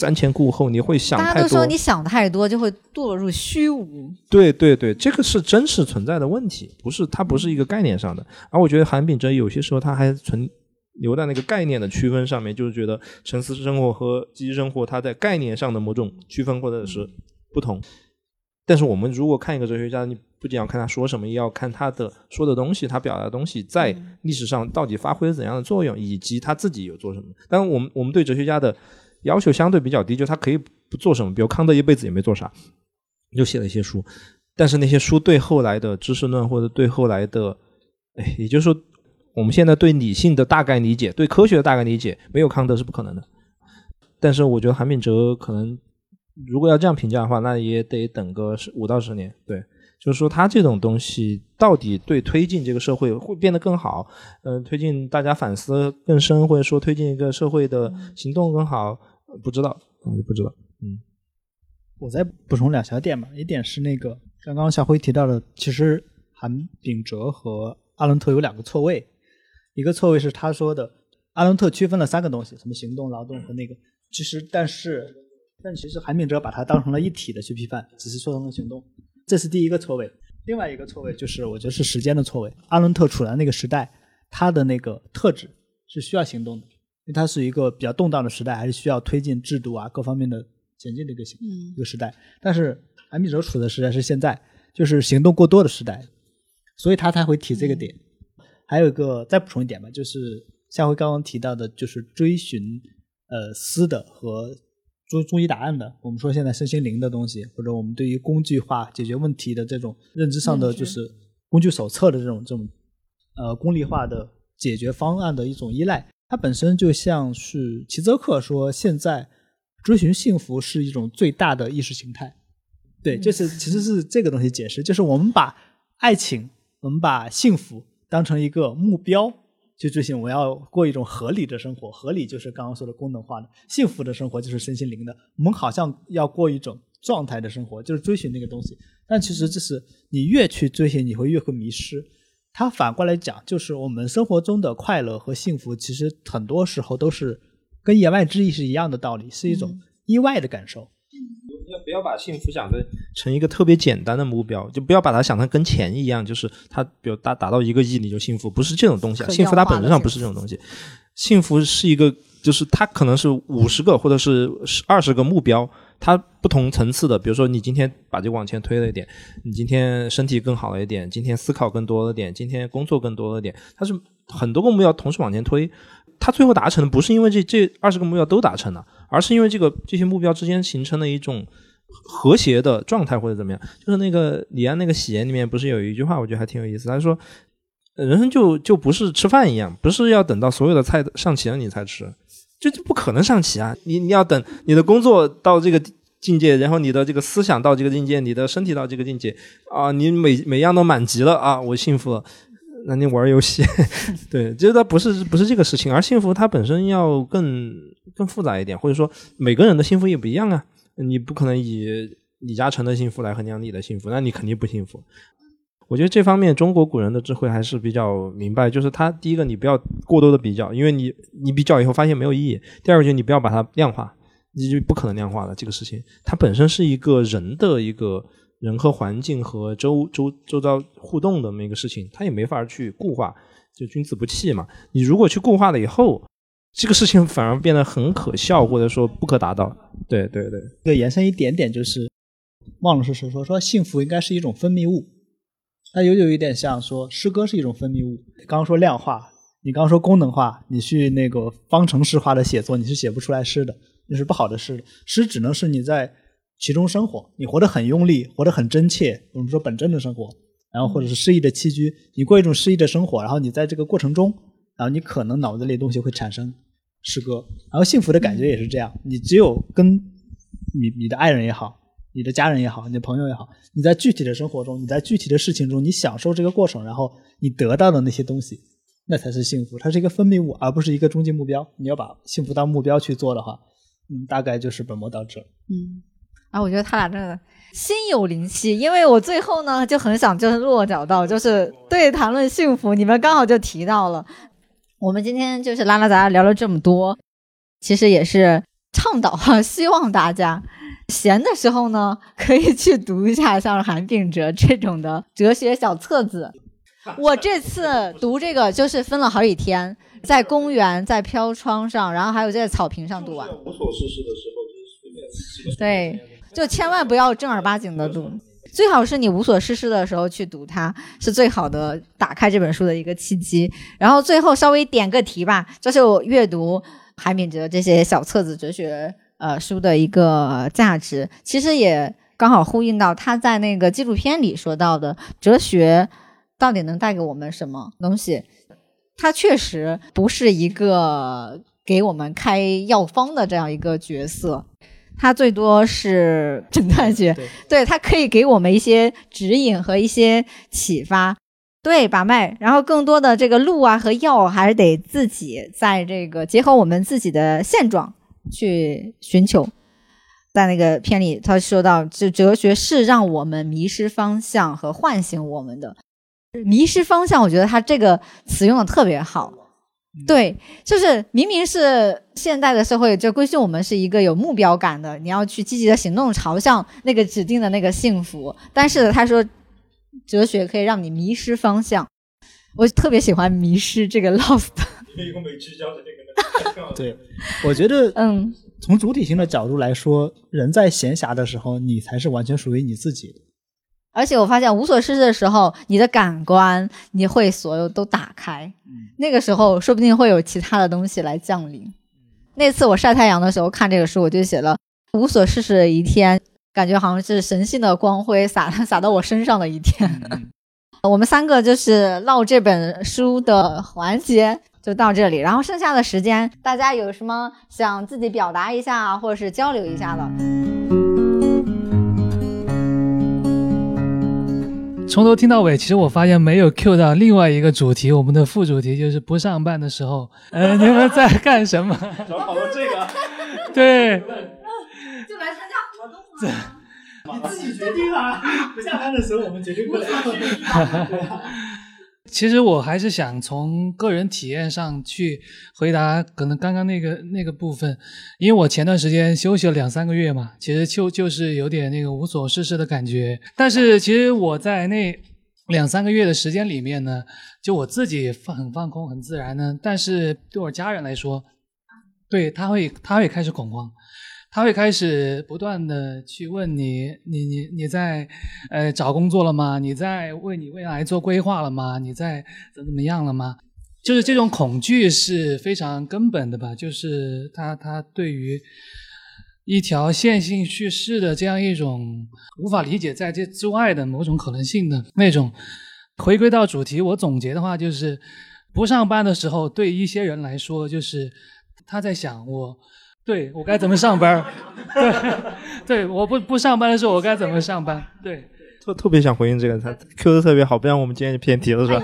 瞻前顾后，你会想太多。大家都说你想太多就会堕入虚无。对对对，这个是真实存在的问题，不是它不是一个概念上的。而我觉得韩炳哲有些时候他还存留在那个概念的区分上面，就是觉得沉思生活和积极生活，它在概念上的某种区分或者是不同。但是我们如果看一个哲学家，你不仅要看他说什么，也要看他的说的东西，他表达的东西在历史上到底发挥了怎样的作用，以及他自己有做什么。当然，我们我们对哲学家的。要求相对比较低，就他可以不做什么，比如康德一辈子也没做啥，就写了一些书，但是那些书对后来的知识论或者对后来的，哎，也就是说，我们现在对理性的大概理解，对科学的大概理解，没有康德是不可能的。但是我觉得韩炳哲可能，如果要这样评价的话，那也得等个十五到十年。对，就是说他这种东西到底对推进这个社会会变得更好，嗯，推进大家反思更深，或者说推进一个社会的行动更好。不知道，我就不知道。嗯，我再补充两小点吧。一点是那个刚刚小辉提到的，其实韩炳哲和阿伦特有两个错位。一个错位是他说的，阿伦特区分了三个东西，什么行动、劳动和那个。其实，但是，但其实韩炳哲把它当成了一体的去批判，只是说成了行动，这是第一个错位。另外一个错位就是，我觉得是时间的错位。阿伦特处在那个时代，他的那个特质是需要行动的，因为它是一个比较动荡的时代，还是需要推进制度啊各方面的前进的一个一个时代。但是韩炳哲处的时代是现在，就是行动过多的时代，所以他才会提这个点。还有一个再补充一点吧，就是下回刚刚提到的，就是追寻呃私的和终终极答案的。我们说现在身心灵的东西，或者我们对于工具化解决问题的这种认知上的，就是工具手册的这种这种呃功利化的解决方案的一种依赖，它本身就像是齐泽克说，现在追寻幸福是一种最大的意识形态。对，就是其实是这个东西解释，就是我们把爱情，我们把幸福。当成一个目标去追寻，我要过一种合理的生活。合理就是刚刚说的功能化的，幸福的生活就是身心灵的。我们好像要过一种状态的生活，就是追寻那个东西。但其实这是你越去追寻，你会越会迷失。它反过来讲，就是我们生活中的快乐和幸福，其实很多时候都是跟言外之意是一样的道理，是一种意外的感受。要不要把幸福想的成一个特别简单的目标？就不要把它想成跟钱一样，就是它比如达达到一个亿你就幸福，不是这种东西。幸福它本质上不是这种东西，幸福是一个，就是它可能是五十个或者是二十个目标，它不同层次的。比如说你今天把这往前推了一点，你今天身体更好了一点，今天思考更多了点，今天工作更多了点，它是很多个目标同时往前推，它最后达成的不是因为这这二十个目标都达成了。而是因为这个这些目标之间形成了一种和谐的状态，或者怎么样？就是那个李安那个《喜宴》里面不是有一句话，我觉得还挺有意思。他说：“人生就就不是吃饭一样，不是要等到所有的菜上齐了你才吃，这就不可能上齐啊！你你要等你的工作到这个境界，然后你的这个思想到这个境界，你的身体到这个境界啊，你每每样都满级了啊，我幸福了。那你玩游戏，[laughs] 对，其实它不是不是这个事情，而幸福它本身要更。”更复杂一点，或者说每个人的幸福也不一样啊。你不可能以李嘉诚的幸福来衡量你的幸福，那你肯定不幸福。我觉得这方面中国古人的智慧还是比较明白，就是他第一个，你不要过多的比较，因为你你比较以后发现没有意义。第二个，就是你不要把它量化，你就不可能量化的这个事情，它本身是一个人的一个人和环境和周周周遭互动的那么一个事情，它也没法去固化，就君子不器嘛。你如果去固化了以后。这个事情反而变得很可笑，或者说不可达到。对对对，再延伸一点点，就是忘了是谁说说幸福应该是一种分泌物，它有有一点像说诗歌是一种分泌物。刚刚说量化，你刚刚说功能化，你去那个方程式化的写作，你是写不出来诗的，那是不好的诗。诗只能是你在其中生活，你活得很用力，活得很真切，我们说本真的生活，然后或者是诗意的栖居，你过一种诗意的生活，然后你在这个过程中。然后你可能脑子里东西会产生诗歌，然后幸福的感觉也是这样。你只有跟你你的爱人也好，你的家人也好，你的朋友也好，你在具体的生活中，你在具体的事情中，你享受这个过程，然后你得到的那些东西，那才是幸福。它是一个分泌物，而不是一个终极目标。你要把幸福当目标去做的话，嗯，大概就是本末倒置。嗯，啊，我觉得他俩真的心有灵犀，因为我最后呢就很想就是落脚到就是对谈论幸福，你们刚好就提到了。我们今天就是拉拉杂杂聊了这么多，其实也是倡导哈，希望大家闲的时候呢，可以去读一下像韩炳哲这种的哲学小册子。[laughs] 我这次读这个就是分了好几天，在公园、在飘窗上，然后还有在草坪上读完。无所事事的时候就是随便对，就千万不要正儿八经的读。最好是你无所事事的时候去读它，是最好的打开这本书的一个契机。然后最后稍微点个题吧，就是我阅读韩炳哲这些小册子哲学呃书的一个价值，其实也刚好呼应到他在那个纪录片里说到的哲学到底能带给我们什么东西。他确实不是一个给我们开药方的这样一个角色。他最多是诊断学，对他可以给我们一些指引和一些启发，对把脉，然后更多的这个路啊和药还是得自己在这个结合我们自己的现状去寻求。在那个片里，他说到，就哲学是让我们迷失方向和唤醒我们的。迷失方向，我觉得他这个词用的特别好。对，就是明明是现代的社会，就规训我们是一个有目标感的，你要去积极的行动，朝向那个指定的那个幸福。但是他说，哲学可以让你迷失方向。我特别喜欢“迷失”这个 “lost”。[laughs] 对，我觉得，嗯，从主体性的角度来说，人在闲暇的时候，你才是完全属于你自己的。而且我发现无所事事的时候，你的感官你会所有都打开，那个时候说不定会有其他的东西来降临。那次我晒太阳的时候看这个书，我就写了无所事事的一天，感觉好像是神性的光辉洒洒到我身上的一天。[laughs] 我们三个就是唠这本书的环节就到这里，然后剩下的时间大家有什么想自己表达一下或者是交流一下的？从头听到尾，其实我发现没有 Q 到另外一个主题，我们的副主题就是不上班的时候，呃，你们在干什么？怎么跑到这个。[laughs] 对。就来参加活动吗？[laughs] 你自己决定啊！不下班的时候我们决定不了。[laughs] 其实我还是想从个人体验上去回答，可能刚刚那个那个部分，因为我前段时间休息了两三个月嘛，其实就就是有点那个无所事事的感觉。但是其实我在那两三个月的时间里面呢，就我自己放很放空很自然呢，但是对我家人来说，对他会他会开始恐慌。他会开始不断的去问你，你你你在，呃，找工作了吗？你在为你未来做规划了吗？你在怎怎么样了吗？就是这种恐惧是非常根本的吧？就是他他对于一条线性叙事的这样一种无法理解在这之外的某种可能性的那种。回归到主题，我总结的话就是，不上班的时候，对一些人来说，就是他在想我。对我该怎么上班？对，对，我不不上班的时候我该怎么上班？对，特特别想回应这个，他 Q 的特别好，不然我们今天就偏题了，是吧？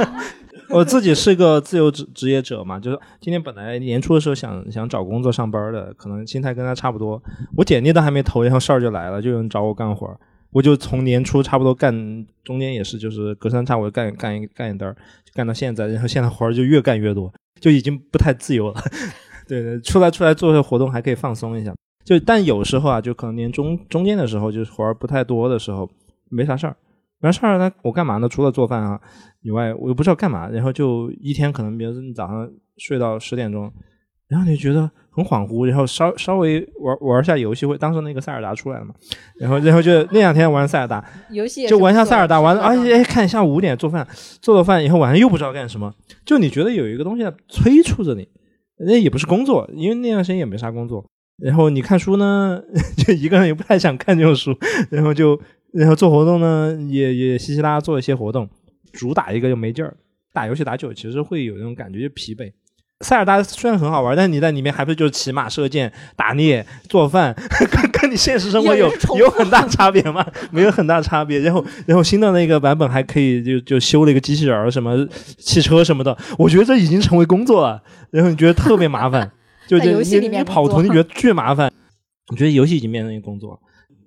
[laughs] 我自己是个自由职职业者嘛，就是今天本来年初的时候想想找工作上班的，可能心态跟他差不多。我简历都还没投，然后事儿就来了，就有人找我干活，我就从年初差不多干，中间也是就是隔三差五干干一干一单，干到现在，然后现在活儿就越干越多，就已经不太自由了。对对，出来出来做些活动还可以放松一下，就但有时候啊，就可能年中中间的时候，就是活儿不太多的时候，没啥事儿，没啥事儿，那我干嘛呢？除了做饭啊以外，我又不知道干嘛，然后就一天可能，比如说你早上睡到十点钟，然后你觉得很恍惚，然后稍稍微玩玩下游戏，会当时那个塞尔达出来了嘛，然后然后就那两天玩塞尔达，[laughs] 游戏就玩下塞尔达，完了，哎哎，看下午五点做饭，做了饭以后晚上又不知道干什么，就你觉得有一个东西在催促着你。那也不是工作，因为那段时间也没啥工作。然后你看书呢，[laughs] 就一个人也不太想看这种书。然后就，然后做活动呢，也也稀稀拉拉做一些活动。主打一个就没劲儿，打游戏打久，其实会有那种感觉，就疲惫。塞尔达虽然很好玩，但你在里面还不是就是骑马射箭、打猎、做饭，[laughs] 跟你现实生活有有很大差别吗？[laughs] 没有很大差别。然后，然后新的那个版本还可以就就修了一个机器人儿，什么汽车什么的。我觉得这已经成为工作了。然后你觉得特别麻烦，就这游戏里面跑图，你觉得巨麻烦。你觉得游戏已经变成一个工作，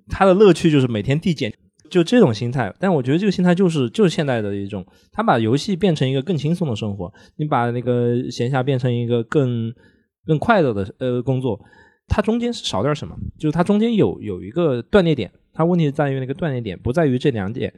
它的乐趣就是每天递减。就这种心态，但我觉得这个心态就是就是现代的一种，他把游戏变成一个更轻松的生活，你把那个闲暇变成一个更更快乐的呃工作，它中间是少点什么？就是它中间有有一个断裂点，它问题在于那个断裂点不在于这两点，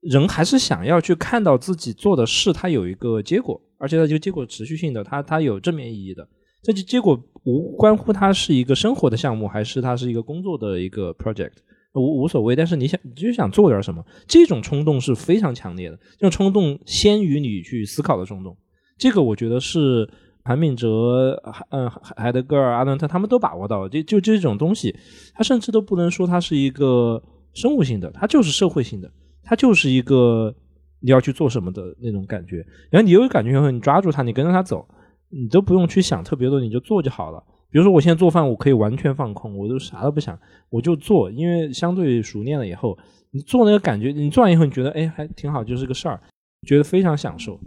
人还是想要去看到自己做的事它有一个结果，而且它这个结果持续性的，它它有正面意义的，这就结果无关乎它是一个生活的项目还是它是一个工作的一个 project。无无所谓，但是你想，你就想做点什么，这种冲动是非常强烈的。这种冲动先于你去思考的冲动，这个我觉得是韩敏哲、嗯海德格尔、阿伦特他们都把握到。就就这种东西，它甚至都不能说它是一个生物性的，它就是社会性的，它就是一个你要去做什么的那种感觉。然后你有感觉以后，你抓住它，你跟着它走，你都不用去想特别多，你就做就好了。比如说，我现在做饭，我可以完全放空，我都啥都不想，我就做，因为相对熟练了以后，你做那个感觉，你做完以后，你觉得哎还挺好，就是个事儿，觉得非常享受，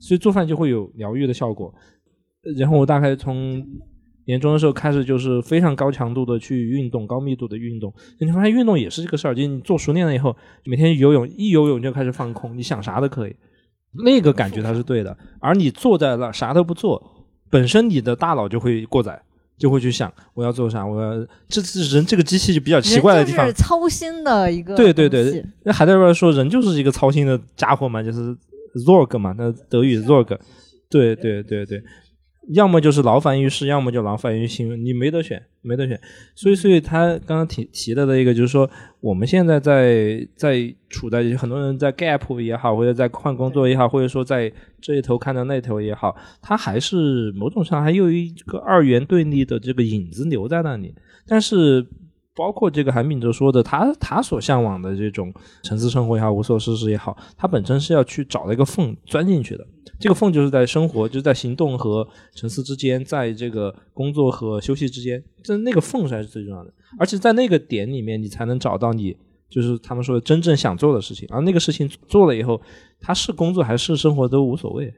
所以做饭就会有疗愈的效果。然后我大概从年终的时候开始，就是非常高强度的去运动，高密度的运动。你发现运动也是这个事儿，就你做熟练了以后，每天游泳，一游泳就开始放空，你想啥都可以。那个感觉它是对的。而你坐在那啥都不做，本身你的大脑就会过载。就会去想我要做啥，我要这是人这个机器就比较奇怪的地方，是操心的一个。对对对，那海德格尔说人就是一个操心的家伙嘛，就是 Zorg 嘛，那德语 Zorg，对对对对。要么就是劳烦于事，要么就劳烦于心，你没得选，没得选。所以，所以他刚刚提提到的一个，就是说，我们现在在在处在很多人在 gap 也好，或者在换工作也好，或者说在这一头看到那头也好，他还是某种上还有一个二元对立的这个影子留在那里。但是，包括这个韩炳哲说的，他他所向往的这种城市生活也好，无所事事也好，他本身是要去找那个缝钻进去的。这个缝就是在生活，就是在行动和沉思之间，在这个工作和休息之间，这那个缝才是最重要的。而且在那个点里面，你才能找到你就是他们说的真正想做的事情。而那个事情做了以后，它是工作还是生活都无所谓。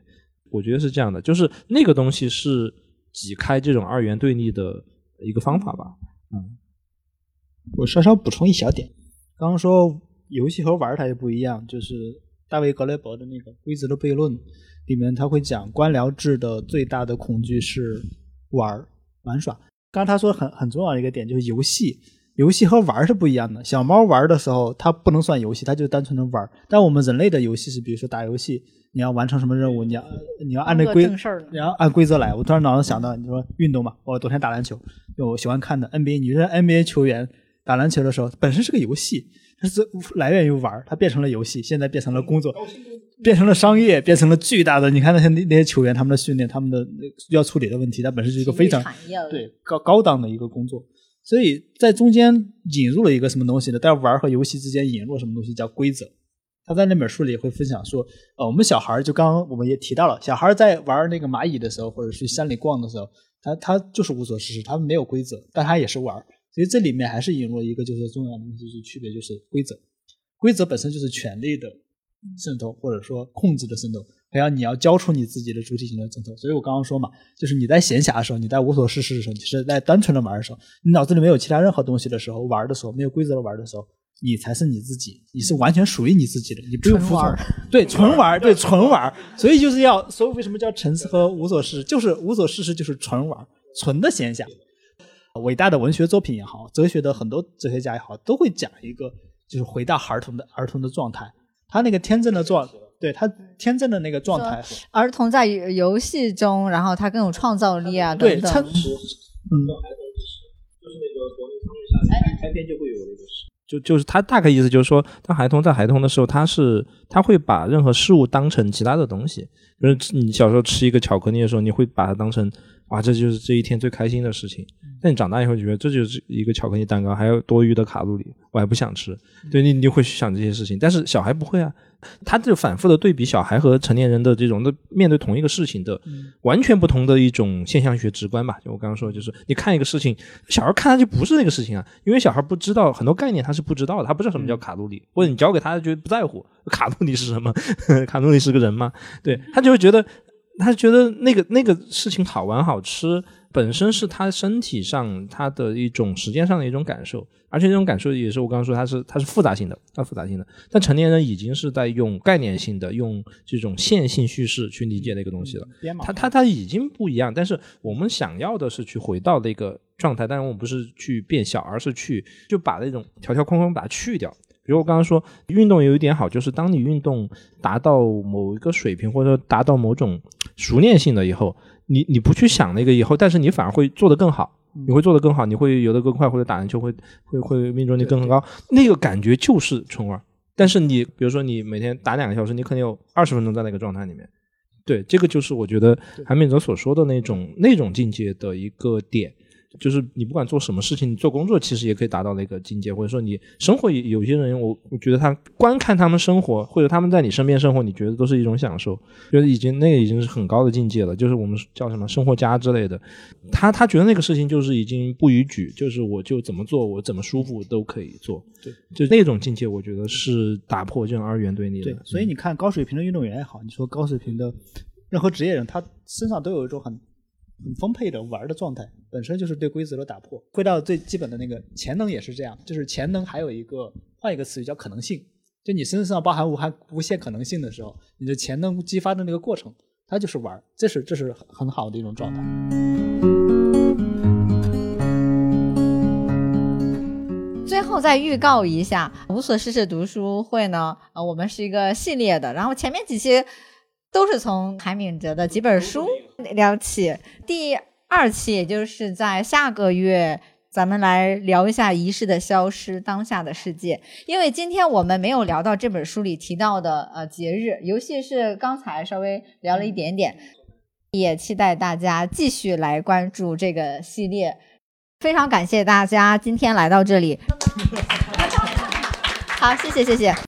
我觉得是这样的，就是那个东西是挤开这种二元对立的一个方法吧。嗯，我稍稍补充一小点，刚刚说游戏和玩它也不一样，就是大卫格雷伯的那个规则的悖论。里面他会讲官僚制的最大的恐惧是玩玩耍。刚才他说很很重要的一个点就是游戏，游戏和玩是不一样的。小猫玩的时候，它不能算游戏，它就单纯的玩。但我们人类的游戏是，比如说打游戏，你要完成什么任务，你要你要按那规，你要按规则来。我突然脑子想到，你说运动嘛，我昨天打篮球，我喜欢看的 NBA，你说 NBA 球员打篮球的时候，本身是个游戏，它是来源于玩，它变成了游戏，现在变成了工作。变成了商业，变成了巨大的。你看那些那那些球员，他们的训练，他们的要处理的问题，它本身是一个非常对高高档的一个工作。所以在中间引入了一个什么东西呢？在玩和游戏之间引入什么东西叫规则？他在那本书里会分享说，呃，我们小孩就刚刚我们也提到了，小孩在玩那个蚂蚁的时候，或者去山里逛的时候，他他就是无所事事，他们没有规则，但他也是玩。所以这里面还是引入了一个就是重要的东西，就是区别就是规则，规则本身就是权力的。渗透或者说控制的渗透，还要你要交出你自己的主体性的渗透。所以我刚刚说嘛，就是你在闲暇的时候，你在无所事事的时候，你是在单纯的玩的时候，你脑子里没有其他任何东西的时候，玩的时候没有规则的玩的时候，你才是你自己，你是完全属于你自己的，你不用服从。对，纯玩，对，纯玩。所以就是要，所以为什么叫沉思和无所事事，就是无所事事就是纯玩，纯的闲暇。伟大的文学作品也好，哲学的很多哲学家也好，都会讲一个，就是回到儿童的儿童的状态。他那个天真的状，对他天真的那个状态，儿童在游戏中，然后他更有创造力啊，对，他嗯，就是那个国民参与下开篇就会有那个就就是他大概意思就是说，当孩童在孩童的时候，他是他会把任何事物当成其他的东西，就是你小时候吃一个巧克力的时候，你会把它当成。哇，这就是这一天最开心的事情。但你长大以后觉得这就是一个巧克力蛋糕，还有多余的卡路里，我还不想吃。对你，你会去想这些事情。但是小孩不会啊，他就反复的对比小孩和成年人的这种的面对同一个事情的完全不同的一种现象学直观吧。就我刚刚说，就是你看一个事情，小孩看他就不是那个事情啊，因为小孩不知道很多概念，他是不知道的，他不知道什么叫卡路里，或者你教给他他觉得不在乎 [laughs] 卡路里是什么，[laughs] 卡路里是个人吗？对他就会觉得。他觉得那个那个事情好玩好吃，本身是他身体上他的一种时间上的一种感受，而且这种感受也是我刚刚说它是它是复杂性的，它复杂性的。但成年人已经是在用概念性的、用这种线性叙事去理解那个东西了。他他他已经不一样，但是我们想要的是去回到那个状态，但是我们不是去变小，而是去就把那种条条框框把它去掉。比如我刚刚说，运动有一点好，就是当你运动达到某一个水平，或者达到某种熟练性的以后，你你不去想那个以后，但是你反而会做得更好，你会做得更好，你会游得更快，或者打篮球会会会命中率更高，那个感觉就是春味儿。但是你比如说你每天打两个小时，你可能有二十分钟在那个状态里面，对，这个就是我觉得韩敏哲所说的那种那种境界的一个点。就是你不管做什么事情，你做工作其实也可以达到那个境界，或者说你生活有些人，我我觉得他观看他们生活，或者他们在你身边生活，你觉得都是一种享受，觉得已经那个已经是很高的境界了，就是我们叫什么生活家之类的。他他觉得那个事情就是已经不逾矩，就是我就怎么做，我怎么舒服都可以做。对，就那种境界，我觉得是打破这种二元对立的。对，所以你看高水平的运动员也好，你说高水平的任何职业人，他身上都有一种很。很丰沛的玩的状态，本身就是对规则的打破。回到最基本的那个潜能也是这样，就是潜能还有一个换一个词语叫可能性。就你身上包含无含无限可能性的时候，你的潜能激发的那个过程，它就是玩，这是这是很好的一种状态。最后再预告一下，无所事事读书会呢，呃，我们是一个系列的，然后前面几期都是从韩敏哲的几本书聊起，第二期也就是在下个月。咱们来聊一下仪式的消失，当下的世界。因为今天我们没有聊到这本书里提到的呃节日，游戏是刚才稍微聊了一点点，也期待大家继续来关注这个系列。非常感谢大家今天来到这里，[laughs] 好，谢谢谢谢。